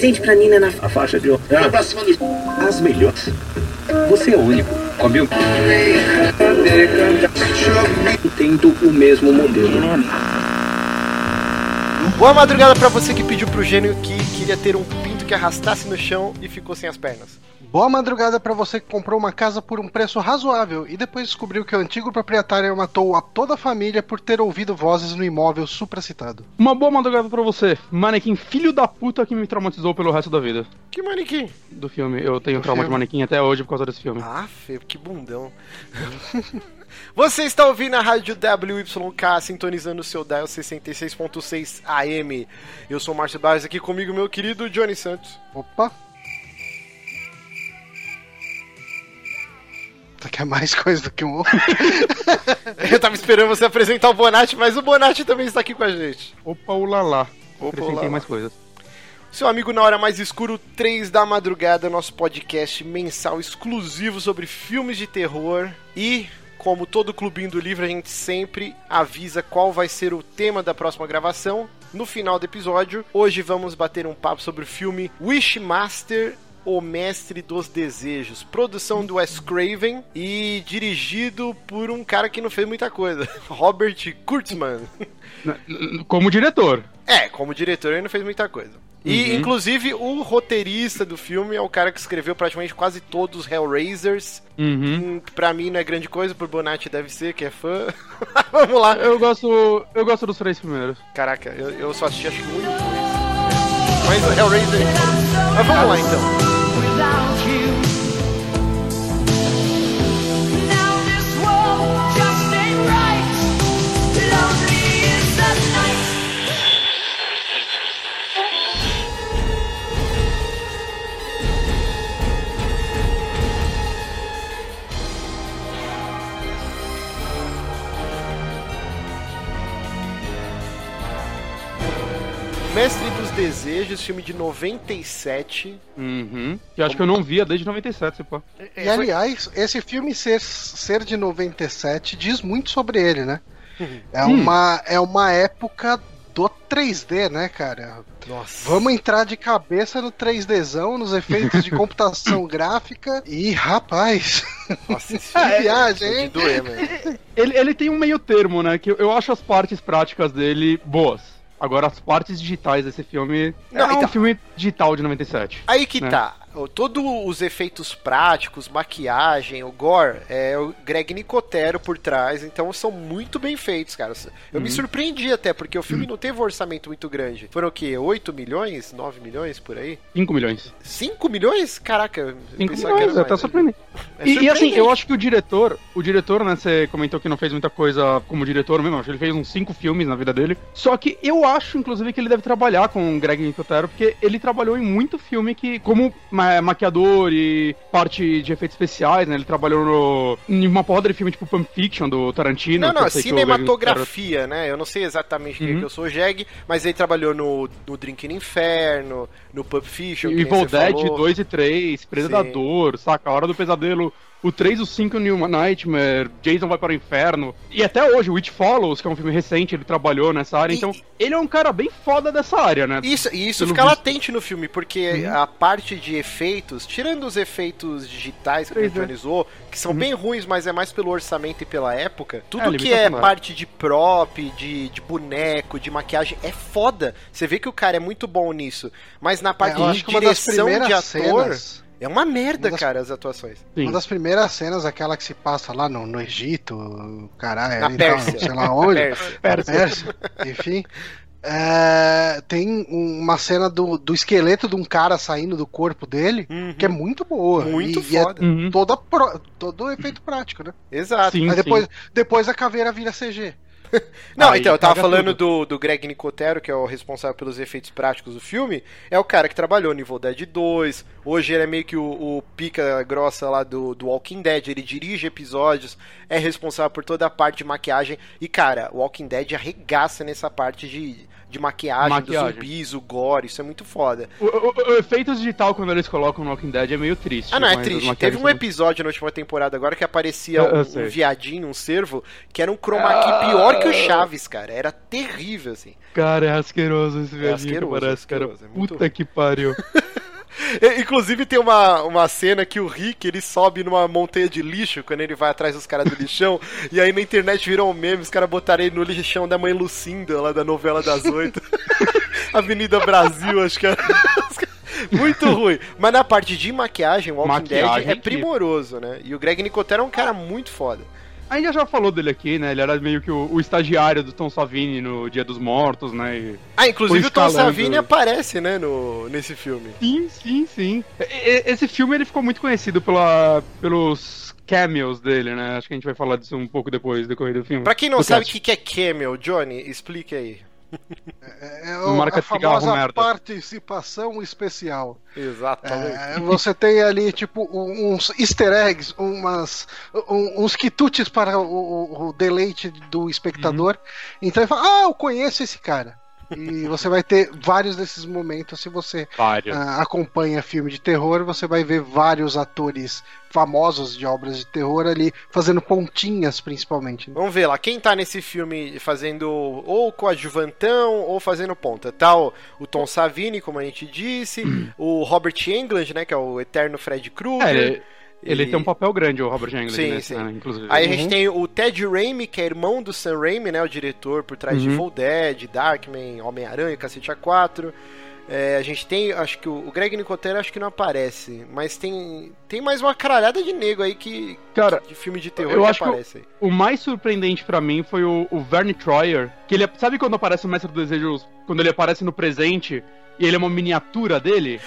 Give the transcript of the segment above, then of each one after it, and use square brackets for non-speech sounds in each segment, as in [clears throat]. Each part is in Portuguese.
presente pra Nina na A faixa de ah, cima do... As melhores. Você é o único. Comeu? Tendo o mesmo modelo. Boa madrugada pra você que pediu pro gênio que queria ter um que arrastasse no chão e ficou sem as pernas. Boa madrugada para você que comprou uma casa por um preço razoável e depois descobriu que o antigo proprietário matou a toda a família por ter ouvido vozes no imóvel supracitado. Uma boa madrugada para você, manequim filho da puta que me traumatizou pelo resto da vida. Que manequim? Do filme. Eu tenho Do trauma filme. de manequim até hoje por causa desse filme. Ah, feio, que bundão. [laughs] Você está ouvindo a rádio WYK, sintonizando o seu dial 66.6 AM. Eu sou o Márcio Barros, aqui comigo meu querido Johnny Santos. Opa! quer mais coisa do que um outro. [laughs] Eu tava esperando você apresentar o Bonatti, mas o Bonatti também está aqui com a gente. Opa, ulalá. Opa, ulalá. mais coisas. Seu amigo na hora mais escuro, 3 da madrugada, nosso podcast mensal exclusivo sobre filmes de terror. E, como todo clubinho do livro, a gente sempre avisa qual vai ser o tema da próxima gravação. No final do episódio, hoje vamos bater um papo sobre o filme Wishmaster o Mestre dos Desejos, produção do Wes Craven e dirigido por um cara que não fez muita coisa, [laughs] Robert Kurtzman. Como diretor. É, como diretor ele não fez muita coisa. E, uhum. inclusive, o roteirista do filme é o cara que escreveu praticamente quase todos os Hellraisers. Uhum. Pra mim não é grande coisa, por Bonatti deve ser, que é fã. [laughs] Vamos lá. Eu gosto, eu gosto dos três primeiros. Caraca, eu, eu só assisti acho que um e dois. Mas o Hellraiser... Mas vamos lá, então. Dos Desejos, filme de 97. Uhum. Que acho Como... que eu não via desde 97, se pô. E aliás, esse filme ser, ser de 97 diz muito sobre ele, né? Uhum. É, hum. uma, é uma época do 3D, né, cara? Nossa. Vamos entrar de cabeça no 3Dzão, nos efeitos de [laughs] computação gráfica e, rapaz. Nossa, [laughs] que é, viagem, hein? Doer, ele, ele tem um meio termo, né? Que eu acho as partes práticas dele boas. Agora, as partes digitais desse filme. Não, é então, um filme digital de 97. Aí que né? tá todos os efeitos práticos, maquiagem, o gore, é o Greg Nicotero por trás, então são muito bem feitos, cara. Eu uhum. me surpreendi até, porque o filme uhum. não teve um orçamento muito grande. Foram o quê? 8 milhões? 9 milhões por aí? 5 milhões. 5 milhões? Caraca, 5 milhões, até surpreendente. É e, e, assim, eu acho que o diretor, o diretor, né, você comentou que não fez muita coisa como diretor mesmo, acho que ele fez uns 5 filmes na vida dele. Só que eu acho, inclusive, que ele deve trabalhar com o Greg Nicotero, porque ele trabalhou em muito filme que, como maquiador e parte de efeitos especiais, né? Ele trabalhou no, em uma porra de filme tipo Pulp Fiction do Tarantino. Não, não, cinematografia, né? Eu não sei exatamente uhum. que eu sou Jeg, mas ele trabalhou no, no Drink no Inferno, no Pulp Fiction. Evil Dead 2 e 3, Predador, Sim. saca? A Hora do Pesadelo o 3, o 5, New Nightmare, Jason vai para o inferno. E até hoje, o Witch Follows, que é um filme recente, ele trabalhou nessa área. E... Então, ele é um cara bem foda dessa área, né? Isso, e isso fica visto. latente no filme, porque uhum. a parte de efeitos, tirando os efeitos digitais que a gente analisou, que são uhum. bem ruins, mas é mais pelo orçamento e pela época, tudo é, que é parte de prop, de, de boneco, de maquiagem, é foda. Você vê que o cara é muito bom nisso. Mas na parte é, de direção de ator. Cenas é uma merda, das... cara, as atuações. Sim. Uma das primeiras cenas, aquela que se passa lá no, no Egito, caralho, Na Pérsia. Não, sei lá onde. [laughs] Pérsia. Pérsia. Pérsia. Enfim. É, tem uma cena do, do esqueleto de um cara saindo do corpo dele, uhum. que é muito boa. Muito e, foda. E é uhum. toda pro, todo efeito prático, né? Exato. Sim, Mas depois, depois a caveira vira CG. [laughs] Não, Aí, então, eu tava falando do, do Greg Nicotero, que é o responsável pelos efeitos práticos do filme. É o cara que trabalhou no Evil Dead 2. Hoje ele é meio que o, o pica grossa lá do, do Walking Dead. Ele dirige episódios, é responsável por toda a parte de maquiagem. E, cara, o Walking Dead arregaça nessa parte de de maquiagem, maquiagem. dos zumbis, o gore, isso é muito foda. O, o, o, efeito digital quando eles colocam no Walking Dead é meio triste. Ah, não, é triste. Teve um episódio na última temporada agora que aparecia um, um, viadinho, um cervo, que era um chroma key ah. pior que o Chaves, cara. Era terrível, assim. Cara, é asqueroso esse é viadinho asqueroso, que parece, asqueroso, cara. É muito... Puta que pariu. [laughs] [laughs] Inclusive tem uma, uma cena que o Rick ele sobe numa montanha de lixo quando ele vai atrás dos caras do lixão. [laughs] e aí na internet virou um meme, os caras botaram ele no lixão da mãe Lucinda, lá da novela das oito. [laughs] Avenida Brasil, acho que é. Muito ruim. Mas na parte de maquiagem, o Walking maquiagem Dead é primoroso, né? E o Greg Nicotero é um cara muito foda. A gente já falou dele aqui, né? Ele era meio que o, o estagiário do Tom Savini no Dia dos Mortos, né? E ah, inclusive o Tom Savini aparece, né, no, nesse filme. Sim, sim, sim. Esse filme ele ficou muito conhecido pela, pelos cameos dele, né? Acho que a gente vai falar disso um pouco depois do decorrer do filme. Pra quem não sabe o que é cameo, Johnny, explique aí. É, é o, marca a famosa merda. participação especial. Exatamente. É, você tem ali, tipo, uns easter eggs, umas, uns quitutes para o, o deleite do espectador. Uhum. Então ele fala, ah, eu conheço esse cara. E você vai ter vários desses momentos. Se você uh, acompanha filme de terror, você vai ver vários atores famosos de obras de terror ali fazendo pontinhas, principalmente. Né? Vamos ver lá, quem tá nesse filme fazendo ou coadjuvantão ou fazendo ponta? Tá o, o Tom Savini, como a gente disse, o Robert Englund, né, que é o eterno Fred Krueger. É, ele tem um papel grande, o Robert Englund, sim, nesse, sim. Né, inclusive. Aí uhum. a gente uhum. tem o Ted Raimi, que é irmão do Sam Raimi, né? O diretor por trás uhum. de Full Dead, Darkman, Homem-Aranha, Cacete A4. É, a gente tem, acho que o, Greg Nicotero acho que não aparece, mas tem tem mais uma caralhada de nego aí que cara de filme de terror eu acho aparece. Que o, o mais surpreendente para mim foi o, o Verne Troyer, que ele sabe quando aparece o Mestre dos Desejos, quando ele aparece no presente e ele é uma miniatura dele?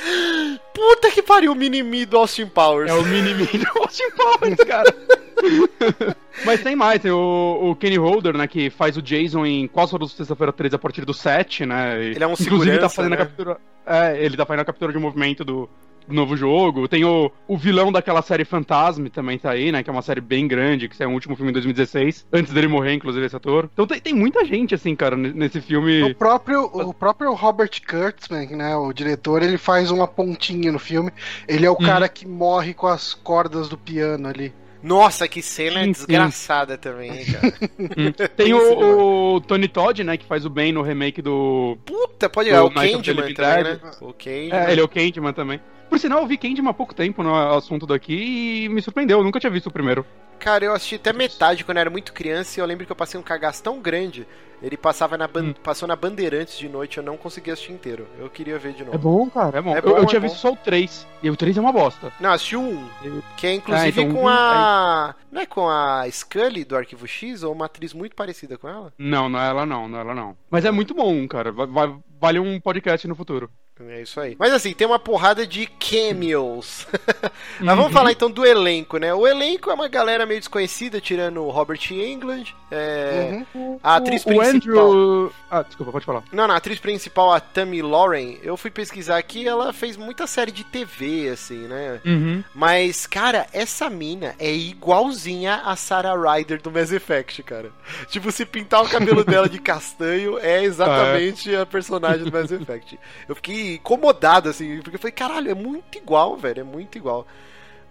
Puta que pariu, o mini-me do Austin Powers. É o mini-me do Austin Powers, cara. [laughs] Mas tem mais, tem o, o, Kenny Holder, né, que faz o Jason em quase todas Sexta-feira 13 a partir do 7, né? Ele é um Inclusive tá fazendo né? a captura. É, ele tá fazendo a captura de movimento do, novo jogo. Tem o, o vilão daquela série Fantasma também tá aí, né? Que é uma série bem grande, que saiu um último filme em 2016, antes dele morrer, inclusive, esse ator. Então tem, tem muita gente, assim, cara, nesse filme. O próprio, o próprio Robert Kurtzman, né? O diretor, ele faz uma pontinha no filme. Ele é o hum. cara que morre com as cordas do piano ali. Nossa, que cena sim, desgraçada sim. também, cara. Hum. [laughs] Tem o, o, Tony Todd, né, que faz o Ben no remake do. Puta, pode ir, é o Candyman também, né? O Candyman. É, ele é o Candyman também. Por sinal, eu vi Candyman há pouco tempo no assunto daqui e me surpreendeu, eu nunca tinha visto o primeiro. Cara, eu assisti até metade quando eu era muito criança e eu lembro que eu passei um cagaço tão grande. Ele passava na hum. passou na Bandeirantes de noite, eu não consegui assistir inteiro. Eu queria ver de novo. É bom, cara, é bom. É bom eu, eu é tinha bom. visto só o 3, e o 3 é uma bosta. Não, assisti o 1, que é inclusive ah, então, com a... Não é com a Scully do Arquivo X, ou uma atriz muito parecida com ela? Não, não é ela não, não é ela não. Mas é muito bom, cara, vai, vale um podcast no futuro. É isso aí. Mas assim, tem uma porrada de cameos. [laughs] Mas vamos uhum. falar então do elenco, né? O elenco é uma galera meio desconhecida, tirando o Robert Englund. É... Uhum. A atriz o, principal. O Andrew... Ah, desculpa, pode falar. Não, não, a atriz principal, a Tammy Lauren, eu fui pesquisar aqui, ela fez muita série de TV, assim, né? Uhum. Mas, cara, essa mina é igualzinha a Sarah Ryder do Mass Effect, cara. Tipo, se pintar o cabelo [laughs] dela de castanho, é exatamente ah, é. a personagem do Mass Effect. Eu fiquei incomodado, assim, porque eu falei, caralho, é muito igual, velho, é muito igual.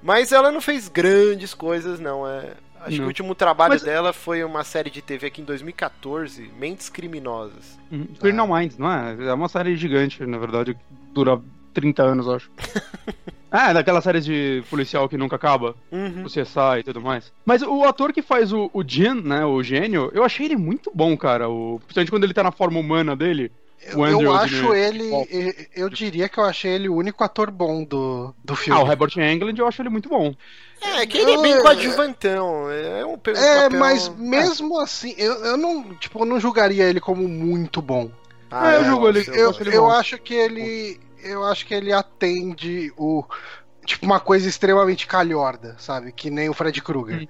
Mas ela não fez grandes coisas, não. É, acho não. que o último trabalho Mas... dela foi uma série de TV aqui em 2014, Mentes Criminosas. Uhum. Criminal ah. Minds, não é? É uma série gigante, na verdade, dura 30 anos, acho. Ah, [laughs] é daquela série de policial que nunca acaba, uhum. o CSI e tudo mais. Mas o ator que faz o, o Jin, né, o gênio, eu achei ele muito bom, cara. O, principalmente quando ele tá na forma humana dele. Eu, eu acho ele. Eu diria que eu achei ele o único ator bom do, do filme. Ah, o Robert Englund eu acho ele muito bom. É, que ele é bem coadjuvantão. É, um, é papel... mas mesmo assim, eu, eu não, tipo, eu não julgaria ele como muito bom. Ah, é, eu julgo ele. Eu, eu, eu acho que ele. Eu acho que ele atende o tipo uma coisa extremamente calhorda, sabe? Que nem o Fred Krueger.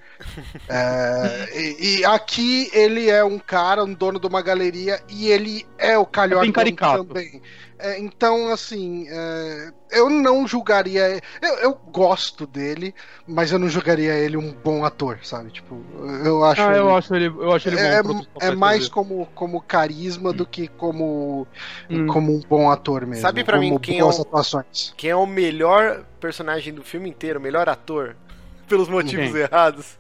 é, e, e, aqui ele é um cara, um dono de uma galeria, e ele é o calhorda é também. É, então, assim, é, eu não julgaria. Eu, eu, gosto dele, mas eu não julgaria ele um bom ator, sabe? Tipo, eu acho. Ah, ele, eu acho ele, eu acho ele é, bom. É, é mais como, como carisma hum. do que como, hum. como um bom ator mesmo. Sabe para mim quem é, o, quem é o melhor personagem do filme inteiro, o melhor ator? Pelos motivos errados.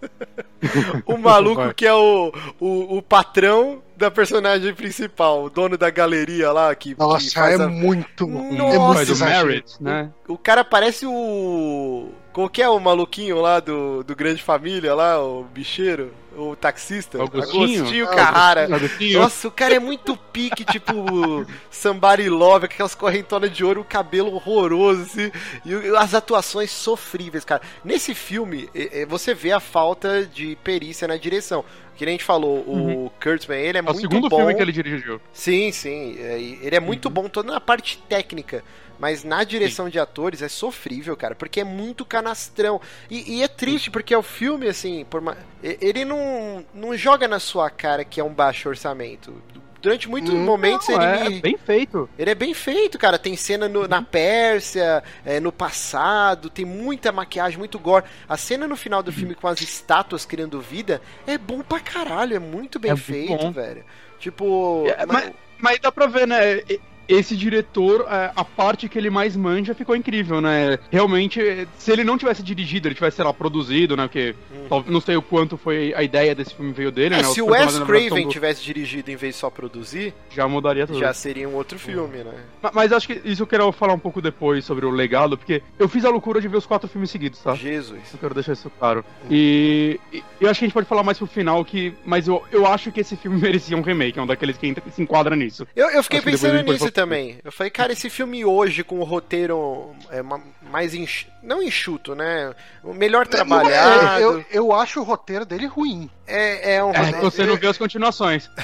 [laughs] o maluco que é o, o, o, patrão da personagem principal, o dono da galeria lá que. Nossa, que é a... muito. Nossa, é muito Merit, né? O, o cara parece o. Qual que é o maluquinho lá do, do Grande Família lá, o bicheiro? O taxista, Agostinho, Agostinho Carrara. Nossa, o cara é muito pique, tipo Somebody Love, aquelas correntonas de ouro, o cabelo horroroso, assim, e as atuações sofríveis, cara. Nesse filme, você vê a falta de perícia na direção. Que nem a gente falou, uhum. o Kurtzman, ele é, é muito bom. É o segundo filme que ele dirigiu. Sim, sim. É, ele é muito uhum. bom toda na parte técnica. Mas na direção de atores é sofrível, cara, porque é muito canastrão. E, e é triste, porque é o filme, assim, por uma... ele não, não joga na sua cara que é um baixo orçamento durante muitos hum, momentos não, ele é me... bem feito. Ele é bem feito, cara. Tem cena no, na Pérsia, é, no passado, tem muita maquiagem, muito gore. A cena no final do uhum. filme com as estátuas criando vida é bom pra caralho, é muito bem é feito, velho. Tipo. É, mas, mas dá pra ver, né? Esse diretor, é, a parte que ele mais manja ficou incrível, né? Realmente, se ele não tivesse dirigido, ele tivesse, sei lá, produzido, né? Porque hum. não sei o quanto foi a ideia desse filme veio dele, é, né? Se o Wes Craven do... tivesse dirigido em vez de só produzir, já mudaria tudo. Já seria um outro filme, né? Mas, mas, acho que isso eu quero falar um pouco depois sobre o legado, porque eu fiz a loucura de ver os quatro filmes seguidos, tá? Jesus. Eu quero deixar isso claro. Hum. E, e, eu acho que a gente pode falar mais pro final, que, mas eu, eu acho que esse filme [laughs] merecia um remake, é um daqueles que entra, se enquadra nisso. Eu, eu fiquei pensando nisso também. Eu falei, cara, esse filme hoje com o roteiro é, mais enx... não enxuto, né? Melhor trabalhado. É, eu, eu acho o roteiro dele ruim. É, é um é, Você não vê as continuações. [laughs]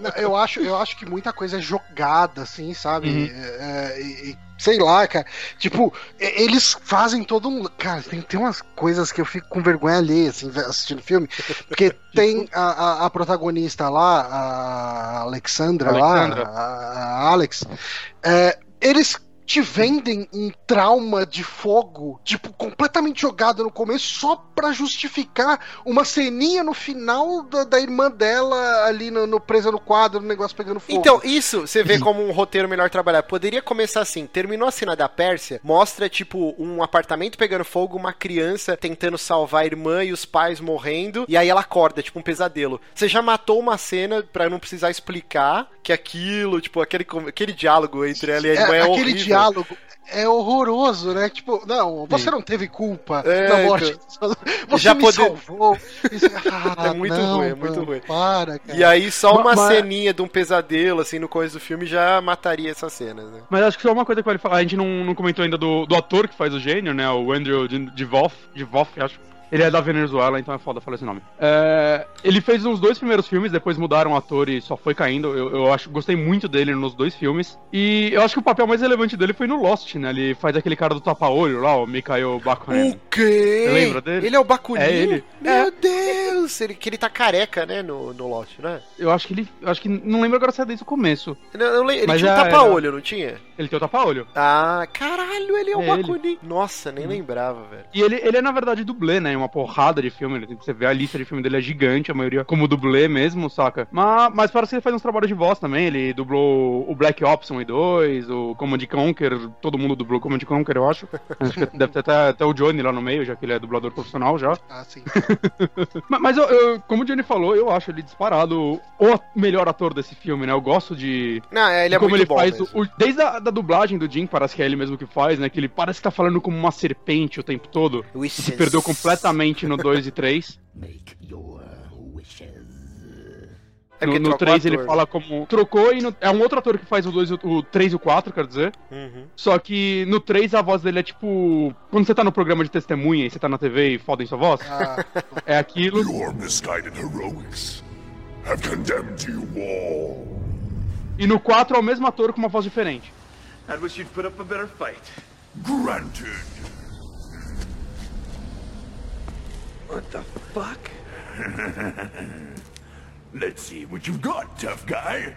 não, eu, acho, eu acho que muita coisa é jogada, assim, sabe? Uhum. É, e, sei lá, cara. Tipo, eles fazem todo um. Cara, tem, tem umas coisas que eu fico com vergonha ali, assim, assistindo filme. Porque [laughs] tem a, a, a protagonista lá, a Alexandra, Alexandra. lá, a, a Alex. É, eles te vendem um trauma de fogo, tipo, completamente jogado no começo, só para justificar uma ceninha no final da, da irmã dela ali no, no, presa no quadro, no negócio pegando fogo. Então, isso você vê como um roteiro melhor trabalhar. Poderia começar assim: terminou a cena da Pérsia, mostra, tipo, um apartamento pegando fogo, uma criança tentando salvar a irmã e os pais morrendo, e aí ela acorda, tipo, um pesadelo. Você já matou uma cena para não precisar explicar que aquilo, tipo, aquele, aquele diálogo entre ela e a irmã é, é horrível. Diálogo é horroroso, né? Tipo, não, você Sim. não teve culpa é, na morte. Então, você já me poder... salvou. [laughs] Isso, ah, é muito não, ruim, é muito mano, ruim. Para, cara. E aí só uma mas, ceninha de um pesadelo, assim, no começo do filme já mataria essas cenas, né? Mas acho que só uma coisa que vale falar, a gente não, não comentou ainda do, do ator que faz o gênio, né? O Andrew Divoff, Divoff, acho. Ele é da Venezuela, então é foda falar esse nome. É, ele fez os dois primeiros filmes, depois mudaram o ator e só foi caindo. Eu, eu acho, gostei muito dele nos dois filmes. E eu acho que o papel mais relevante dele foi no Lost, né? Ele faz aquele cara do tapa-olho lá, o Mikhail Bakunin. O quê? Você lembra dele? Ele é o Bakunin? É ele. Meu é. Deus! Ele, que ele tá careca, né, no, no Lost, né? Eu acho que ele... acho que... Não lembro agora se é desde o começo. Não, ele Mas tinha um tapa-olho, não tinha? Ele tem o tapa-olho. Ah, caralho, ele é, é o Bakunin. Nossa, nem hum. lembrava, velho. E ele, ele é, na verdade, dublê, né? Uma porrada de filme. Você vê a lista de filme dele é gigante, a maioria como dublê mesmo, saca? Mas, mas parece que ele faz uns trabalhos de voz também. Ele dublou o Black Ops 1 e 2, o Command Conquer, todo mundo dublou o Command Conquer, eu acho. [laughs] acho que deve ter até, até, o Johnny lá no meio, já que ele é dublador profissional já. Ah, sim. [laughs] mas, mas eu, eu, como o Johnny falou, eu acho ele disparado o melhor ator desse filme, né? Eu gosto de. Não, é, ele é como ele faz o, desde a da dublagem do Jim, parece que é ele mesmo que faz, né? Que ele parece que tá falando como uma serpente o tempo todo. Se perdeu completamente no 2 e 3. Make your wishes. É no, no 3 ele fala como. Trocou e no... é um outro ator que faz o 2 o 3 e o 4, quer dizer. Uhum. Só que no 3 a voz dele é tipo. Quando você tá no programa de testemunha e você tá na TV e fodem sua voz. Ah. É aquilo. Your misguided heroics have condemned you all. E no 4 é o mesmo ator com uma voz diferente. I wish you'd put up a better fight. Granted. What the fuck? [laughs] Let's see what you've got, tough guy.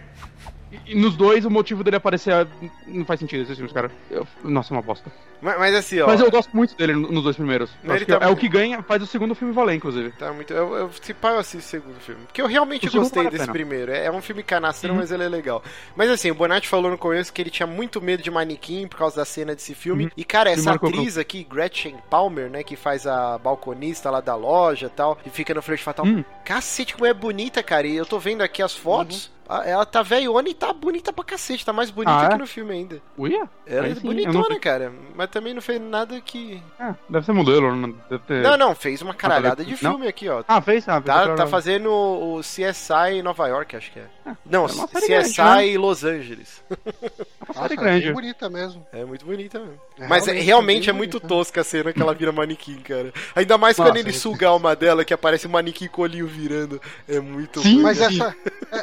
E, nos dois, o motivo dele aparecer não faz sentido esses filmes, cara. Eu, nossa, é uma bosta. Mas, mas, assim, ó. Mas eu gosto muito dele nos dois primeiros. Tá é o que ganha, faz o segundo filme valer, inclusive. Tá muito. Eu, eu, se pá, eu assisto o segundo filme. Porque eu realmente gostei desse primeiro. É, é um filme canastrão, uhum. mas ele é legal. Mas assim, o Bonatti falou no começo que ele tinha muito medo de manequim por causa da cena desse filme. Uhum. E, cara, essa atriz aqui, Gretchen Palmer, né, que faz a balconista lá da loja e tal, e fica no flerte fatal. Uhum. Cacete, como é bonita, cara. E eu tô vendo aqui as fotos. Uhum. Ah, ela tá velhona e tá bonita pra cacete, tá mais bonita ah, é? que no filme ainda. Uia? Ela é bonitona, não... cara. Mas também não fez nada que. É, deve ser modelo, não deve ter. Não, não, fez uma caralhada de filme não? aqui, ó. Ah, fez? Ah, tá, tá fazendo o CSI em Nova York, acho que é. É não, é CSI grande, né? Los Angeles. [laughs] Uma série grande. É bonita mesmo. É muito bonita mesmo. É, Mas realmente, realmente é, muito tosca a cena que ela vira manequim, cara. Ainda mais Nossa, quando ele suga a alma dela, que aparece o manequim colinho virando. É muito Sim, mas essa,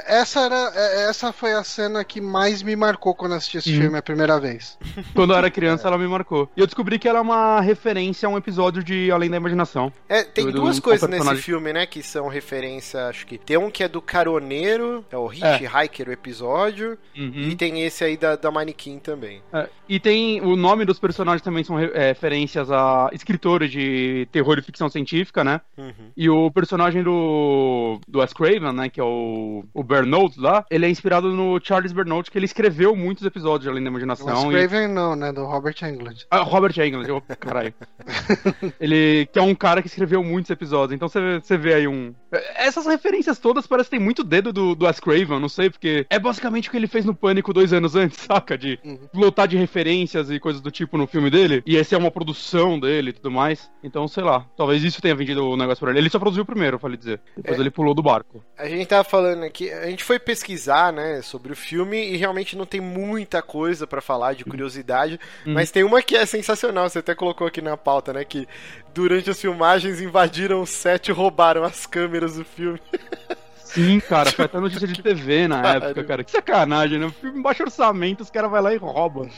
essa era. Essa foi a cena que mais me marcou quando assisti esse uhum. filme a primeira vez. [laughs] Quando eu era criança, é. ela me marcou. E eu descobri que ela é uma referência a um episódio de Além da Imaginação. É, tem do, duas do, coisas nesse filme, né, que são referência, acho que. Tem um que é do Caroneiro, é o Hitchhiker, é. o episódio, uhum. e tem esse aí da, da Manequim também. É, e tem o nome dos personagens também são é, referências a escritores de terror e ficção científica, né? Uhum. E o personagem do, do Wes Craven, né, que é o, o Bernold lá, ele é inspirado no Charles Bernold, que ele escreveu muitos episódios de Além da Imaginação. O Craven e... não, né? Do Robert Englund. Ah, Robert Englund, eu... caralho. [laughs] ele que é um cara que escreveu muitos episódios, então você vê aí um... Essas referências todas parecem que tem muito dedo do, do Wes Craven, não sei, porque é basicamente o que ele fez no Pânico dois anos antes, [laughs] saca? De uhum. lotar de referências e coisas do tipo no filme dele, e esse é uma produção dele e tudo mais. Então, sei lá, talvez isso tenha vendido o negócio pra ele. Ele só produziu o primeiro, falei dizer. Depois é... ele pulou do barco. A gente tava falando aqui, a gente foi pesquisar, né, sobre o filme e realmente não tem muita coisa para falar de curiosidade, uhum. mas tem uma que é sensacional, você até colocou aqui na pauta, né, que durante as filmagens invadiram o set e roubaram as câmeras do filme. [laughs] Sim, cara, foi até notícia de [laughs] TV na Caralho. época, cara. Que sacanagem, né? Filme baixo orçamento, os caras vão lá e roubam.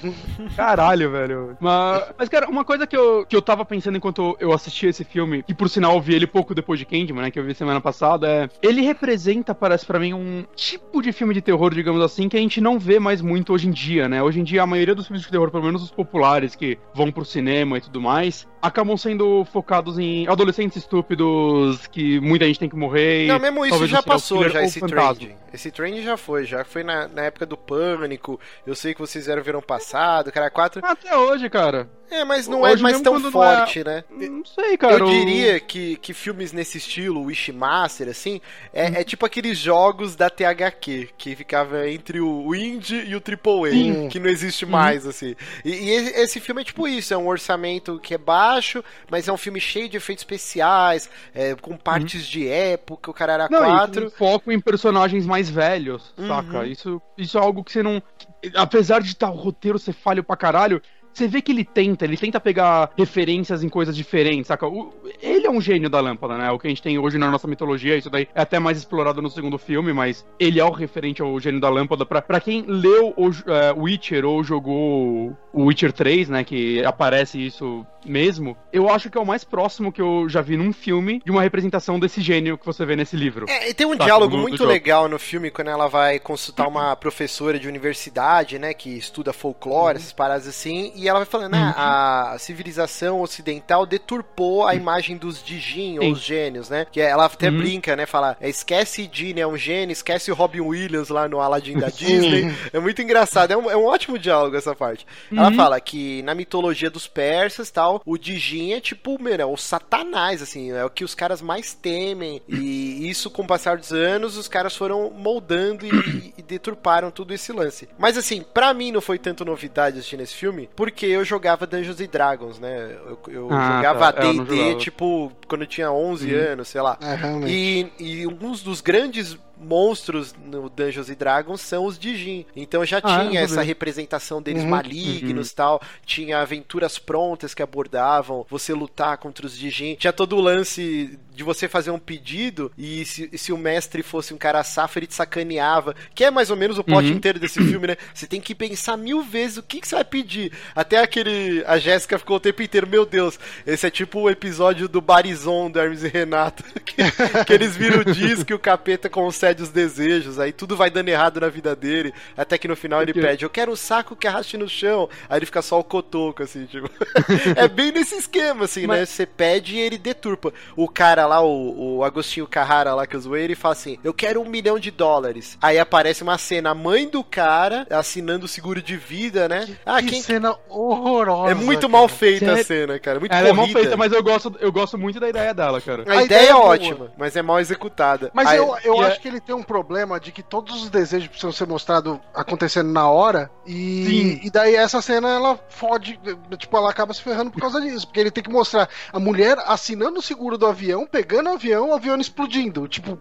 Caralho, velho. Mas, mas, cara, uma coisa que eu, que eu tava pensando enquanto eu assistia esse filme, que por sinal eu vi ele pouco depois de Candyman, né? Que eu vi semana passada, é. Ele representa, parece para mim, um tipo de filme de terror, digamos assim, que a gente não vê mais muito hoje em dia, né? Hoje em dia, a maioria dos filmes de terror, pelo menos os populares que vão pro cinema e tudo mais, acabam sendo focados em adolescentes estúpidos que muita gente tem que morrer. Não, mesmo isso já passou já esse trend. Esse trend já foi, já foi na, na época do pânico. Eu sei que vocês eram verão passado, cara, quatro. Até hoje, cara. É, mas não é Hoje é mais tão forte, é... né? Não sei, cara. Eu diria que, que filmes nesse estilo, Wishmaster, assim, é, hum. é tipo aqueles jogos da THQ, que ficava entre o Indie e o AAA, Sim. que não existe mais, assim. E, e, esse filme é tipo isso, é um orçamento que é baixo, mas é um filme cheio de efeitos especiais, é, com partes de época, o cara era não, quatro. foco em personagens mais velhos, uhum. saca? Isso, isso é algo que você não... Apesar de estar tá, o roteiro ser falho pra caralho, você vê que ele tenta, ele tenta pegar referências em coisas diferentes, saca? O, ele é um gênio da lâmpada, né? O que a gente tem hoje na nossa mitologia, isso daí é até mais explorado no segundo filme, mas ele é o referente ao gênio da lâmpada. Pra, pra quem leu o uh, Witcher ou jogou o Witcher 3, né? Que aparece isso mesmo, eu acho que é o mais próximo que eu já vi num filme de uma representação desse gênio que você vê nesse livro. É, e tem um diálogo muito legal no filme quando ela vai consultar uma professora de universidade, né? Que estuda folclore, uhum. essas paradas assim, e ela vai falando, né, uhum. a civilização ocidental deturpou a imagem dos Dijin, ou os gênios, né? Que ela até uhum. brinca, né? Fala, é, esquece Dini, é um gênio, esquece o Robin Williams lá no Aladdin da [laughs] Disney. é muito engraçado, é um, é um ótimo diálogo essa parte. Ela uhum. fala que na mitologia dos persas tal, o Dijin é tipo, meu, é o satanás, assim, é o que os caras mais temem. E isso, com o passar dos anos, os caras foram moldando e, e deturparam tudo esse lance. Mas assim, para mim não foi tanto novidade assistir esse filme, porque porque eu jogava Dungeons and Dragons, né? Eu, eu ah, jogava D&D, tipo, quando eu tinha 11 hum. anos, sei lá. É, e, e alguns dos grandes monstros no Dungeons and Dragons são os Dijin. Então já ah, tinha essa representação deles uhum, malignos uhum. tal. Tinha aventuras prontas que abordavam você lutar contra os Dijin. Tinha todo o lance de você fazer um pedido e se, se o mestre fosse um cara safo, ele te sacaneava. Que é mais ou menos o plot uhum. inteiro desse filme, né? Você tem que pensar mil vezes o que, que você vai pedir. Até aquele. A Jéssica ficou o tempo inteiro, meu Deus, esse é tipo o episódio do Barizon do Hermes e Renato. [laughs] que, que eles viram o disco e o capeta concede pede os desejos, aí tudo vai dando errado na vida dele, até que no final ele pede, eu quero um saco que arraste no chão, aí ele fica só o cotoco, assim, tipo. [laughs] é bem nesse esquema, assim, Mas... né? Você pede e ele deturpa. O cara lá, o, o Agostinho Carrara lá que eu zoei, ele fala assim, eu quero um milhão de dólares. Aí aparece uma cena, a mãe do cara assinando o seguro de vida, né? Que, ah, que quem... cena horrorosa. É muito cara. mal feita a cena, cara. Muito Ela corrida. é mal feita, mas eu gosto, eu gosto muito da ideia dela, cara. A, a ideia, ideia, é ótima, mas é mal executada. Mas Aí, eu, eu acho é... que ele tem um problema de que todos os desejos precisam ser mostrados acontecendo na hora. E, Sim. e daí essa cena ela fode, tipo, ela acaba se ferrando por causa disso. Porque ele tem que mostrar a mulher assinando o seguro do avião, pegando o avião, o avião explodindo. Tipo,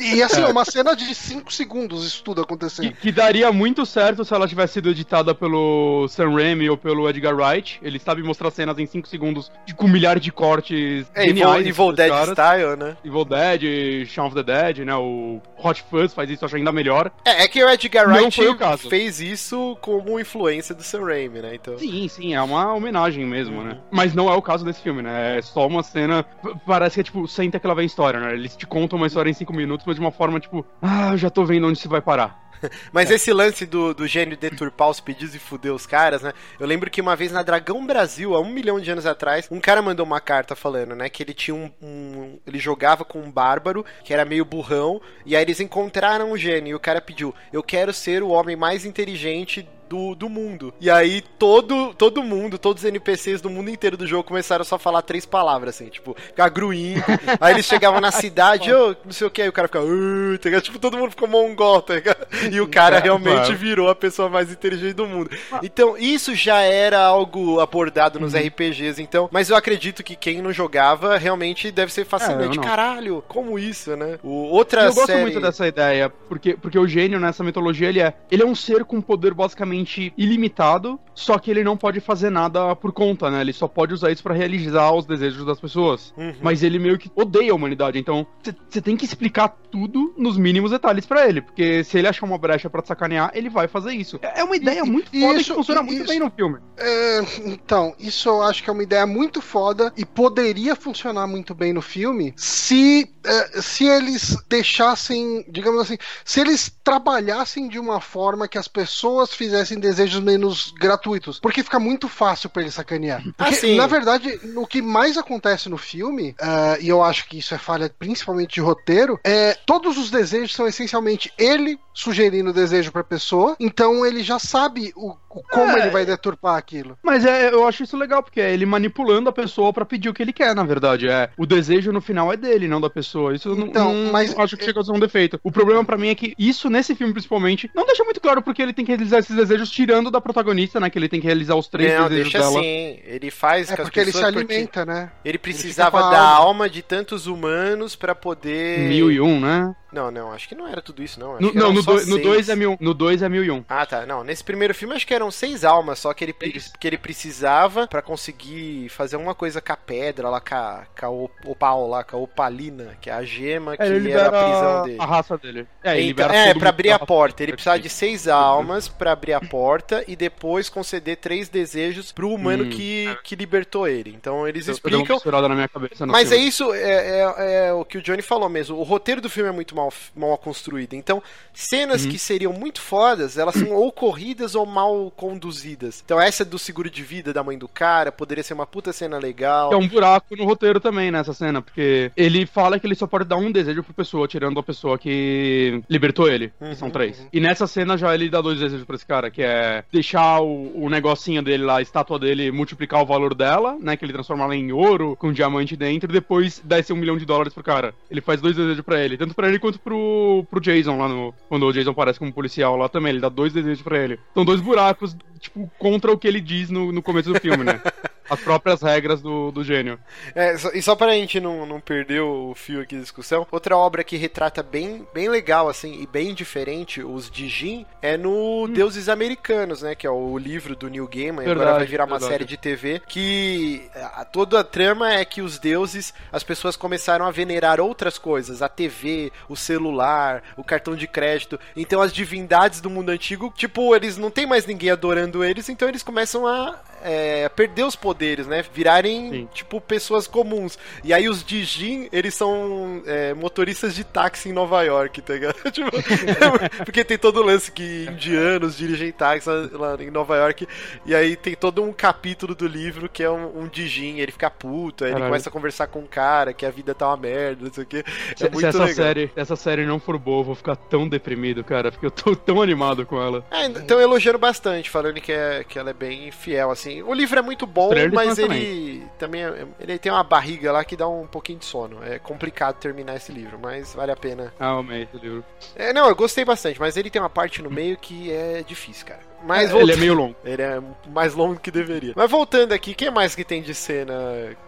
e assim, [laughs] é uma cena de 5 segundos isso tudo acontecendo. Que, que, daria muito certo se ela tivesse sido editada pelo Sam Raimi ou pelo Edgar Wright. Eles sabem mostrar cenas em 5 segundos de, com milhares de cortes é, geniais. Evil Dead caras. style, né? Evil Dead, Shaun of the Dead, né? O Hot Fuzz faz isso, eu acho ainda melhor. É, é que o Edgar Wright fez isso como influência do Sam Raimi, né? Então... Sim, sim, é uma homenagem mesmo, né? uhum. né? Mas não é o caso desse filme, né? É só uma cena. Parece que é tipo, senta aquela velha história, né? Eles te contam uma história em 5 minutos, mas de uma forma tipo, ah, já tô vendo onde se vai parar. [laughs] Mas é. esse lance do, do gênio deturpar os pedidos e fuder os caras, né? Eu lembro que uma vez na Dragão Brasil, há um milhão de anos atrás, um cara mandou uma carta falando, né? Que ele tinha um. um ele jogava com um bárbaro, que era meio burrão, e aí eles encontraram o gênio, e o cara pediu: Eu quero ser o homem mais inteligente do, do mundo. E aí todo, todo mundo, todos os NPCs do mundo inteiro do jogo começaram só a falar três palavras, assim, tipo, ficar gruindo. [laughs] aí eles chegavam na cidade, oh, não sei o que, aí o cara ficava, uh, tá tipo, todo mundo ficou mongol, tá ligado? E o [laughs] cara é, realmente virou a pessoa mais inteligente do mundo. Então, isso já era algo abordado nos uhum. RPGs, então, mas eu acredito que quem não jogava realmente deve ser fascinante. É, Caralho, como isso, né? O, outra eu série... gosto muito dessa ideia, porque, porque o gênio nessa mitologia, ele é, ele é um ser com poder basicamente ilimitado, só que ele não pode fazer nada por conta, né? Ele só pode usar isso para realizar os desejos das pessoas. Uhum. Mas ele meio que odeia a humanidade, então você tem que explicar tudo nos mínimos detalhes para ele, porque se ele achar uma brecha para sacanear, ele vai fazer isso. É, uma ideia e, muito foda isso, que funciona muito bem no filme. É, então, isso eu acho que é uma ideia muito foda e poderia funcionar muito bem no filme se, é, se eles deixassem, digamos assim, se eles trabalhassem de uma forma que as pessoas fizessem desejos menos gratuitos. Porque fica muito fácil para ele sacanear. Porque, assim. na verdade, o que mais acontece no filme, uh, e eu acho que isso é falha principalmente de roteiro, é todos os desejos são essencialmente ele sugerindo o desejo pra pessoa, então ele já sabe o como é, ele vai deturpar aquilo. Mas é, eu acho isso legal, porque é ele manipulando a pessoa para pedir o que ele quer, na verdade. É, o desejo no final é dele, não da pessoa. Isso então, não, mas acho que chega a ser um defeito. O problema para mim é que isso, nesse filme principalmente, não deixa muito claro porque ele tem que realizar esses desejos tirando da protagonista, né? Que ele tem que realizar os três não, desejos deixa dela. Assim, ele faz é porque ele se alimenta, né? Ele precisava ele da alma de tantos humanos para poder. Mil e um, né? Não, não, acho que não era tudo isso, não. Acho no, não, no 2 é mil, no dois é mil e um. Ah, tá. Não, nesse primeiro filme acho que eram seis almas, só que ele, que ele precisava para conseguir fazer uma coisa com a pedra lá, com a, com a opal lá, com a opalina, que é a gema que é, era a prisão dele. A raça dele. É, então, é pra abrir a porta. Ele precisava de seis almas para abrir a porta e depois conceder três desejos pro humano hum. que, que libertou ele. Então eles eu, explicam. Eu na minha cabeça Mas filme. é isso, é, é, é, o que o Johnny falou mesmo. O roteiro do filme é muito mal, mal construído. Então, cenas uhum. que seriam muito fodas, elas são ou corridas ou mal conduzidas. Então, essa do seguro de vida da mãe do cara poderia ser uma puta cena legal. É um buraco no roteiro também nessa cena, porque ele fala que ele só pode dar um desejo pra pessoa, tirando a pessoa que libertou ele. Uhum, são três. Uhum. E nessa cena já ele dá dois desejos pra esse cara, que é deixar o, o negocinho dele lá, a estátua dele, multiplicar o valor dela, né? Que ele transforma ela em ouro, com um diamante dentro, e depois dá esse um milhão de dólares pro cara. Ele faz dois desejos pra ele, tanto pra ele quanto pro, pro Jason lá no. Quando o Jason aparece como policial lá também, ele dá dois desejos pra ele. São dois buracos, tipo, contra o que ele diz no, no começo do filme, né? [laughs] as próprias regras do, do gênio. É, e só pra gente não, não perder o fio aqui da discussão, outra obra que retrata bem, bem legal, assim, e bem diferente os Dijin é no hum. Deuses Americanos, né? Que é o livro do Neil Gaiman, verdade, agora vai virar uma verdade. série de TV, que a, toda a trama é que os deuses, as pessoas começaram a venerar outras coisas, a TV, o celular, o cartão de crédito. Então as divindades do mundo antigo, tipo, eles não tem mais ninguém adorando eles, então eles começam a é, perder os poderes, né? Virarem, Sim. tipo, pessoas comuns. E aí os Dijin, eles são é, motoristas de táxi em Nova York, tá ligado? [laughs] tipo, [laughs] porque tem todo o lance que indianos dirigem táxi lá em Nova York. E aí tem todo um capítulo do livro que é um, um Dijin, ele fica puto, aí ele começa a conversar com um cara que a vida tá uma merda, não sei o quê. É se, muito se essa legal. série, essa série não for boa, eu vou ficar tão deprimido, cara, porque eu tô tão animado com ela. É, então elogiando bastante, falando que, é, que ela é bem fiel, assim. O livro é muito bom, mas ele também, é, ele tem uma barriga lá que dá um pouquinho de sono. É complicado terminar esse livro, mas vale a pena. Ah, amei esse livro. É, não, eu gostei bastante, mas ele tem uma parte no meio que é difícil, cara. Mas Ele é meio longo. Ele é mais longo que deveria. Mas voltando aqui, o que mais que tem de cena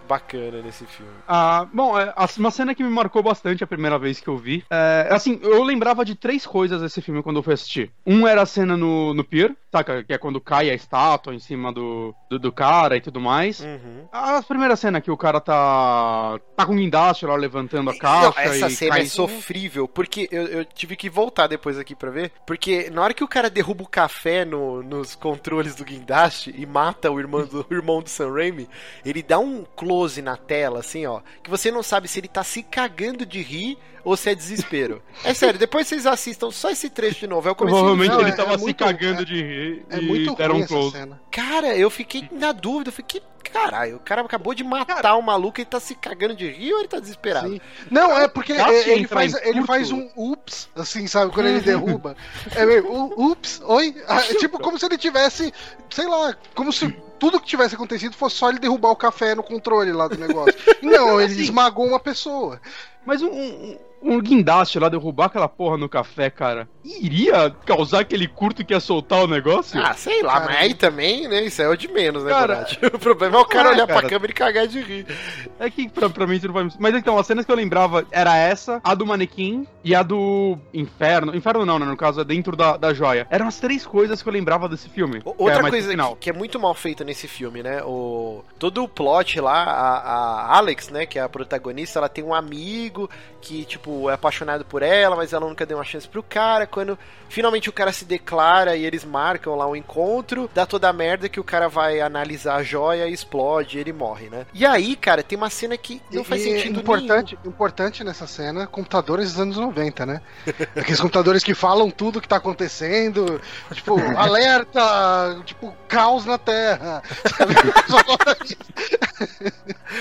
bacana nesse filme? Ah, bom, é, uma cena que me marcou bastante a primeira vez que eu vi. É, assim, eu lembrava de três coisas desse filme quando eu fui assistir. Um era a cena no, no pier, saca? Que é quando cai a estátua em cima do, do, do cara e tudo mais. Uhum. A primeira cena que o cara tá. tá com o guindaste lá levantando a caixa. Não, essa cena é sofrível, porque eu, eu tive que voltar depois aqui pra ver. Porque na hora que o cara derruba o café no nos controles do guindaste e mata o irmão do, o [laughs] irmão do Sam Raimi, ele dá um close na tela, assim, ó, que você não sabe se ele tá se cagando de rir ou se é desespero. É sério, depois vocês assistam só esse trecho de novo. É o Provavelmente não, ele é, tava é se muito, cagando de rir é, é muito deram um close. Cara, eu fiquei na dúvida, eu fiquei, caralho, o cara acabou de matar cara, o maluco e tá se cagando de rir ou ele tá desesperado? Sim. Não, é porque ele faz, ele faz um ups, assim, sabe, quando ele [laughs] derruba. É meio, ups, oi? Ah, tipo como se ele tivesse, sei lá, como se tudo que tivesse acontecido fosse só ele derrubar o café no controle lá do negócio. [laughs] Não, ele assim, esmagou uma pessoa. Mas um, um, um guindaste lá derrubar aquela porra no café, cara, iria causar aquele curto que ia soltar o negócio? Ah, sei lá, cara, mas aí também, né? Isso é o de menos, né, cara, [laughs] O problema é o cara é, olhar cara. pra câmera e cagar de rir. É que pra, pra mim isso não faz. Mas então, as cenas que eu lembrava era essa, a do manequim e a do inferno. Inferno não, né? No caso, é dentro da, da joia. Eram as três coisas que eu lembrava desse filme. Outra coisa que, que, é muito mal feita nesse filme, né? O, todo o plot lá, a, a Alex, né? Que é a protagonista, ela tem um amigo que, tipo, é apaixonado por ela, mas ela nunca deu uma chance pro cara. Quando finalmente o cara se declara e eles marcam lá um encontro, dá toda a merda que o cara vai analisar a joia e explode e ele morre, né? E aí, cara, tem uma cena que não e, faz sentido importante, nenhum. Importante nessa cena, computadores dos anos 90, né? [laughs] Aqueles computadores que falam tudo que tá acontecendo, tipo, [laughs] alerta, tipo, caos na Terra. [laughs]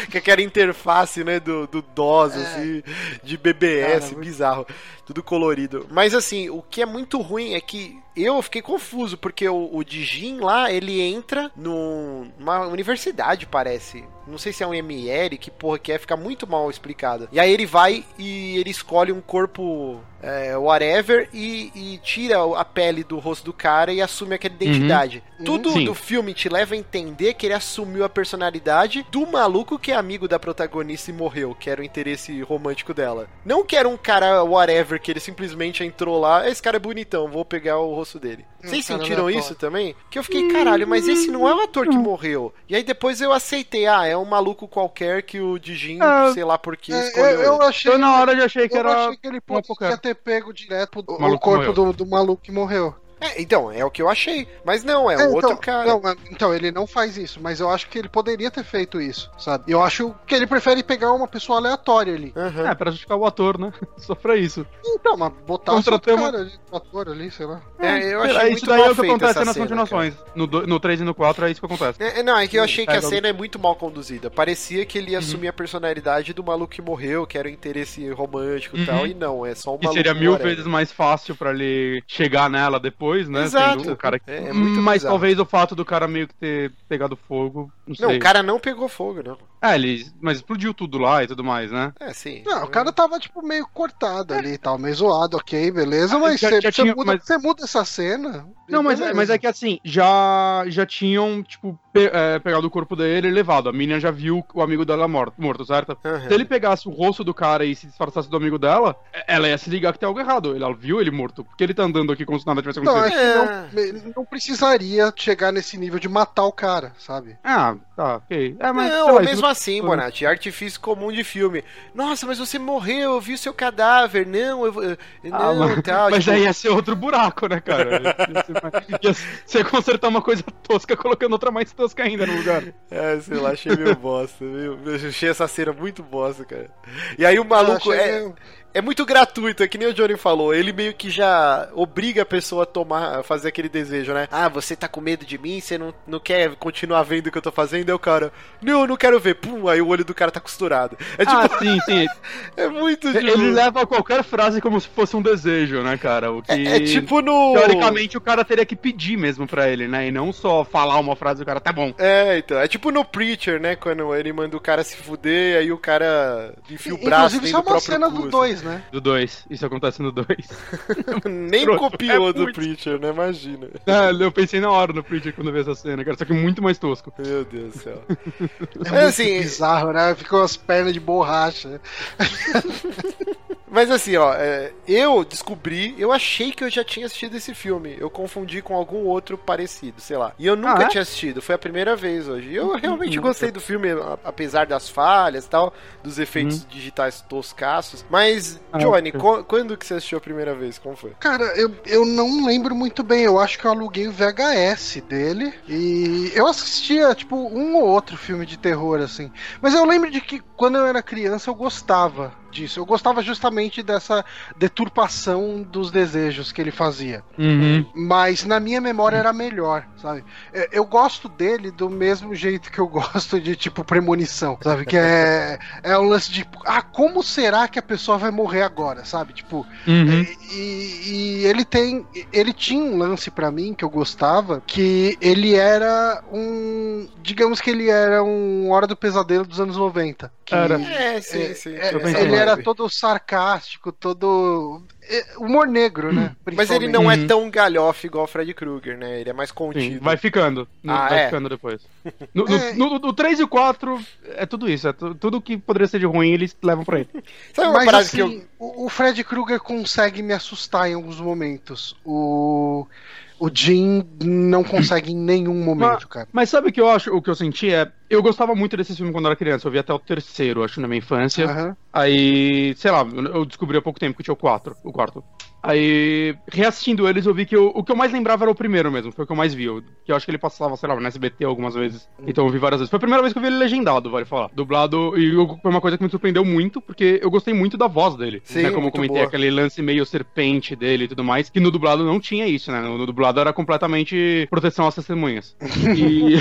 que aquela interface, né, do, do DOS, é. assim, de BBS, Cara, bizarro. Tudo colorido. Mas assim, o que é muito ruim é que eu fiquei confuso, porque o, o Dijin lá, ele entra numa universidade, parece. Não sei se é um ML, que porra que é, fica muito mal explicado. E aí ele vai e ele escolhe um corpo é, whatever e, e, tira a pele do rosto do cara e assume aquela identidade. Uhum. Tudo Sim. do filme te leva a entender que ele assumiu a personalidade do maluco que é amigo da protagonista e morreu, que era o interesse romântico dela. Não que era um cara whatever, que ele simplesmente entrou lá, esse cara é bonitão, vou pegar o rosto dele. Hum, Vocês sentiram isso também? Que eu fiquei, caralho, mas esse não é o ator que morreu. E aí depois eu aceitei, ah, é um maluco qualquer que o Dijin, é, sei lá por que, é, escolheu. Eu, eu achei, eu na hora já achei que eu era. Achei que ele podia ter pego direto o, o corpo do, do maluco que morreu. É, então, é o que eu achei. Mas não, é, é um outro então, cara. Não, então, ele não faz isso, mas eu acho que ele poderia ter feito isso, sabe? Eu acho que ele prefere pegar uma pessoa aleatória ali. Uhum. É, pra justificar o ator, né? [laughs] Só pra isso. Então, mas botar o cara ali, o ator ali, sei lá. É, eu achei é, isso daí é o que acontece nas continuações. No, no 3 e no 4 é isso que acontece. É, não, é que eu achei que a cena é muito mal conduzida. Parecia que ele ia uhum. assumir a personalidade do maluco que morreu, que era o interesse romântico e uhum. tal, e não, é só um maluco. E seria mil vezes mais fácil pra ele chegar nela depois, né? Exato o cara. É, é muito Mas bizarro. talvez o fato do cara meio que ter pegado fogo. Não, sei. não o cara não pegou fogo, não. É, ele. Mas explodiu tudo lá e tudo mais, né? É, sim. Não, o cara tava, tipo, meio cortado ali e tal, meio zoado, ok, beleza, mas já, você, já tinha, muda, mas... você muda essa cena. Não, mas, mas é que assim, já, já tinham, tipo, pe é, pegado o corpo dele e levado. A Minion já viu o amigo dela morto, morto certo? Uhum. Se ele pegasse o rosto do cara e se disfarçasse do amigo dela, ela ia se ligar que tem algo errado. Ela viu ele morto. Porque ele tá andando aqui como se nada tivesse acontecido. acho que não, não precisaria chegar nesse nível de matar o cara, sabe? Ah, tá, ok. É, mas, não, lá, mesmo assim, Bonatti, artifício comum de filme. Nossa, mas você morreu, eu vi o seu cadáver. Não, eu. eu ah, não, mas, tal. Mas tipo... aí ia ser outro buraco, né, cara? [laughs] Você consertar uma coisa tosca colocando outra mais tosca ainda no lugar. [laughs] É, sei lá, achei meio bosta, viu? Eu achei essa cena muito bosta, cara. E aí o maluco. é... É muito gratuito, é que nem o Johnny falou. Ele meio que já obriga a pessoa a tomar, a fazer aquele desejo, né? Ah, você tá com medo de mim? Você não, não quer continuar vendo o que eu tô fazendo? Aí o cara, não, não quero ver. Pum, aí o olho do cara tá costurado. É tipo. Ah, sim, sim. [laughs] é muito Ele leva qualquer frase como se fosse um desejo, né, cara? O que. É, é tipo no. Teoricamente o cara teria que pedir mesmo pra ele, né? E não só falar uma frase e o cara tá bom. É, então. É tipo no Preacher, né? Quando ele manda o cara se fuder, aí o cara enfia o braço Inclusive, dentro do próprio cena do 2, né? Do 2. Isso acontece no 2. [laughs] Nem Pronto, copiou é do muito... Preacher, né? Imagina. Ah, eu pensei na hora no Preacher quando vi essa cena, cara. Só que muito mais tosco. Meu Deus do céu. [laughs] É, é assim, bizarro, né? Ficou as pernas de borracha. [laughs] Mas assim, ó, é, eu descobri, eu achei que eu já tinha assistido esse filme. Eu confundi com algum outro parecido, sei lá. E eu nunca ah, é? tinha assistido, foi a primeira vez hoje. E eu realmente uhum. gostei do filme, apesar das falhas e tal, dos efeitos uhum. digitais toscaços. Mas, ah, Johnny, quando que você assistiu a primeira vez? Como foi? Cara, eu, eu não lembro muito bem. Eu acho que eu aluguei o VHS dele. E eu assistia, tipo, um ou outro filme de terror, assim. Mas eu lembro de que quando eu era criança eu gostava disso. Eu gostava justamente dessa deturpação dos desejos que ele fazia. Uhum. Mas na minha memória era melhor, sabe? É, eu gosto dele do mesmo jeito que eu gosto de, tipo, premonição, sabe? Que é, é um lance de, ah, como será que a pessoa vai morrer agora, sabe? Tipo, uhum. e, e, ele tem, ele tinha um lance para mim que eu gostava, que ele era um, digamos que ele era um Hora do Pesadelo dos anos 90. Que, era. É, sim, é, sim. É, ele era todo sarcástico, todo. É, humor negro, né? Hum. Mas ele não é uhum. tão galhofe igual o Fred Krueger, né? Ele é mais contido. Sim, vai ficando. Ah, vai é? ficando depois. [laughs] No, é. no, no, no 3 e o 4 é tudo isso. É tudo que poderia ser de ruim, eles levam pra ele. [laughs] Sabe uma Mas, assim, que eu... o Fred Krueger consegue me assustar em alguns momentos. O o Jim não [clears throat] consegue em nenhum momento, mas, cara. Mas sabe o que eu acho? O que eu senti é. Eu gostava muito desse filme quando era criança. Eu vi até o terceiro, acho, na minha infância. Uhum. Aí, sei lá, eu descobri há pouco tempo que tinha o quatro, o quarto. Aí, reassistindo eles, eu vi que eu, o que eu mais lembrava era o primeiro mesmo, foi o que eu mais vi. Eu, que eu acho que ele passava, sei lá, no SBT algumas vezes. Então eu vi várias vezes. Foi a primeira vez que eu vi ele legendado, vale falar. Dublado, e eu, foi uma coisa que me surpreendeu muito, porque eu gostei muito da voz dele. Sim, né? Como eu comentei, boa. aquele lance meio serpente dele e tudo mais, que no dublado não tinha isso, né? No, no dublado era completamente proteção às testemunhas. [laughs] e.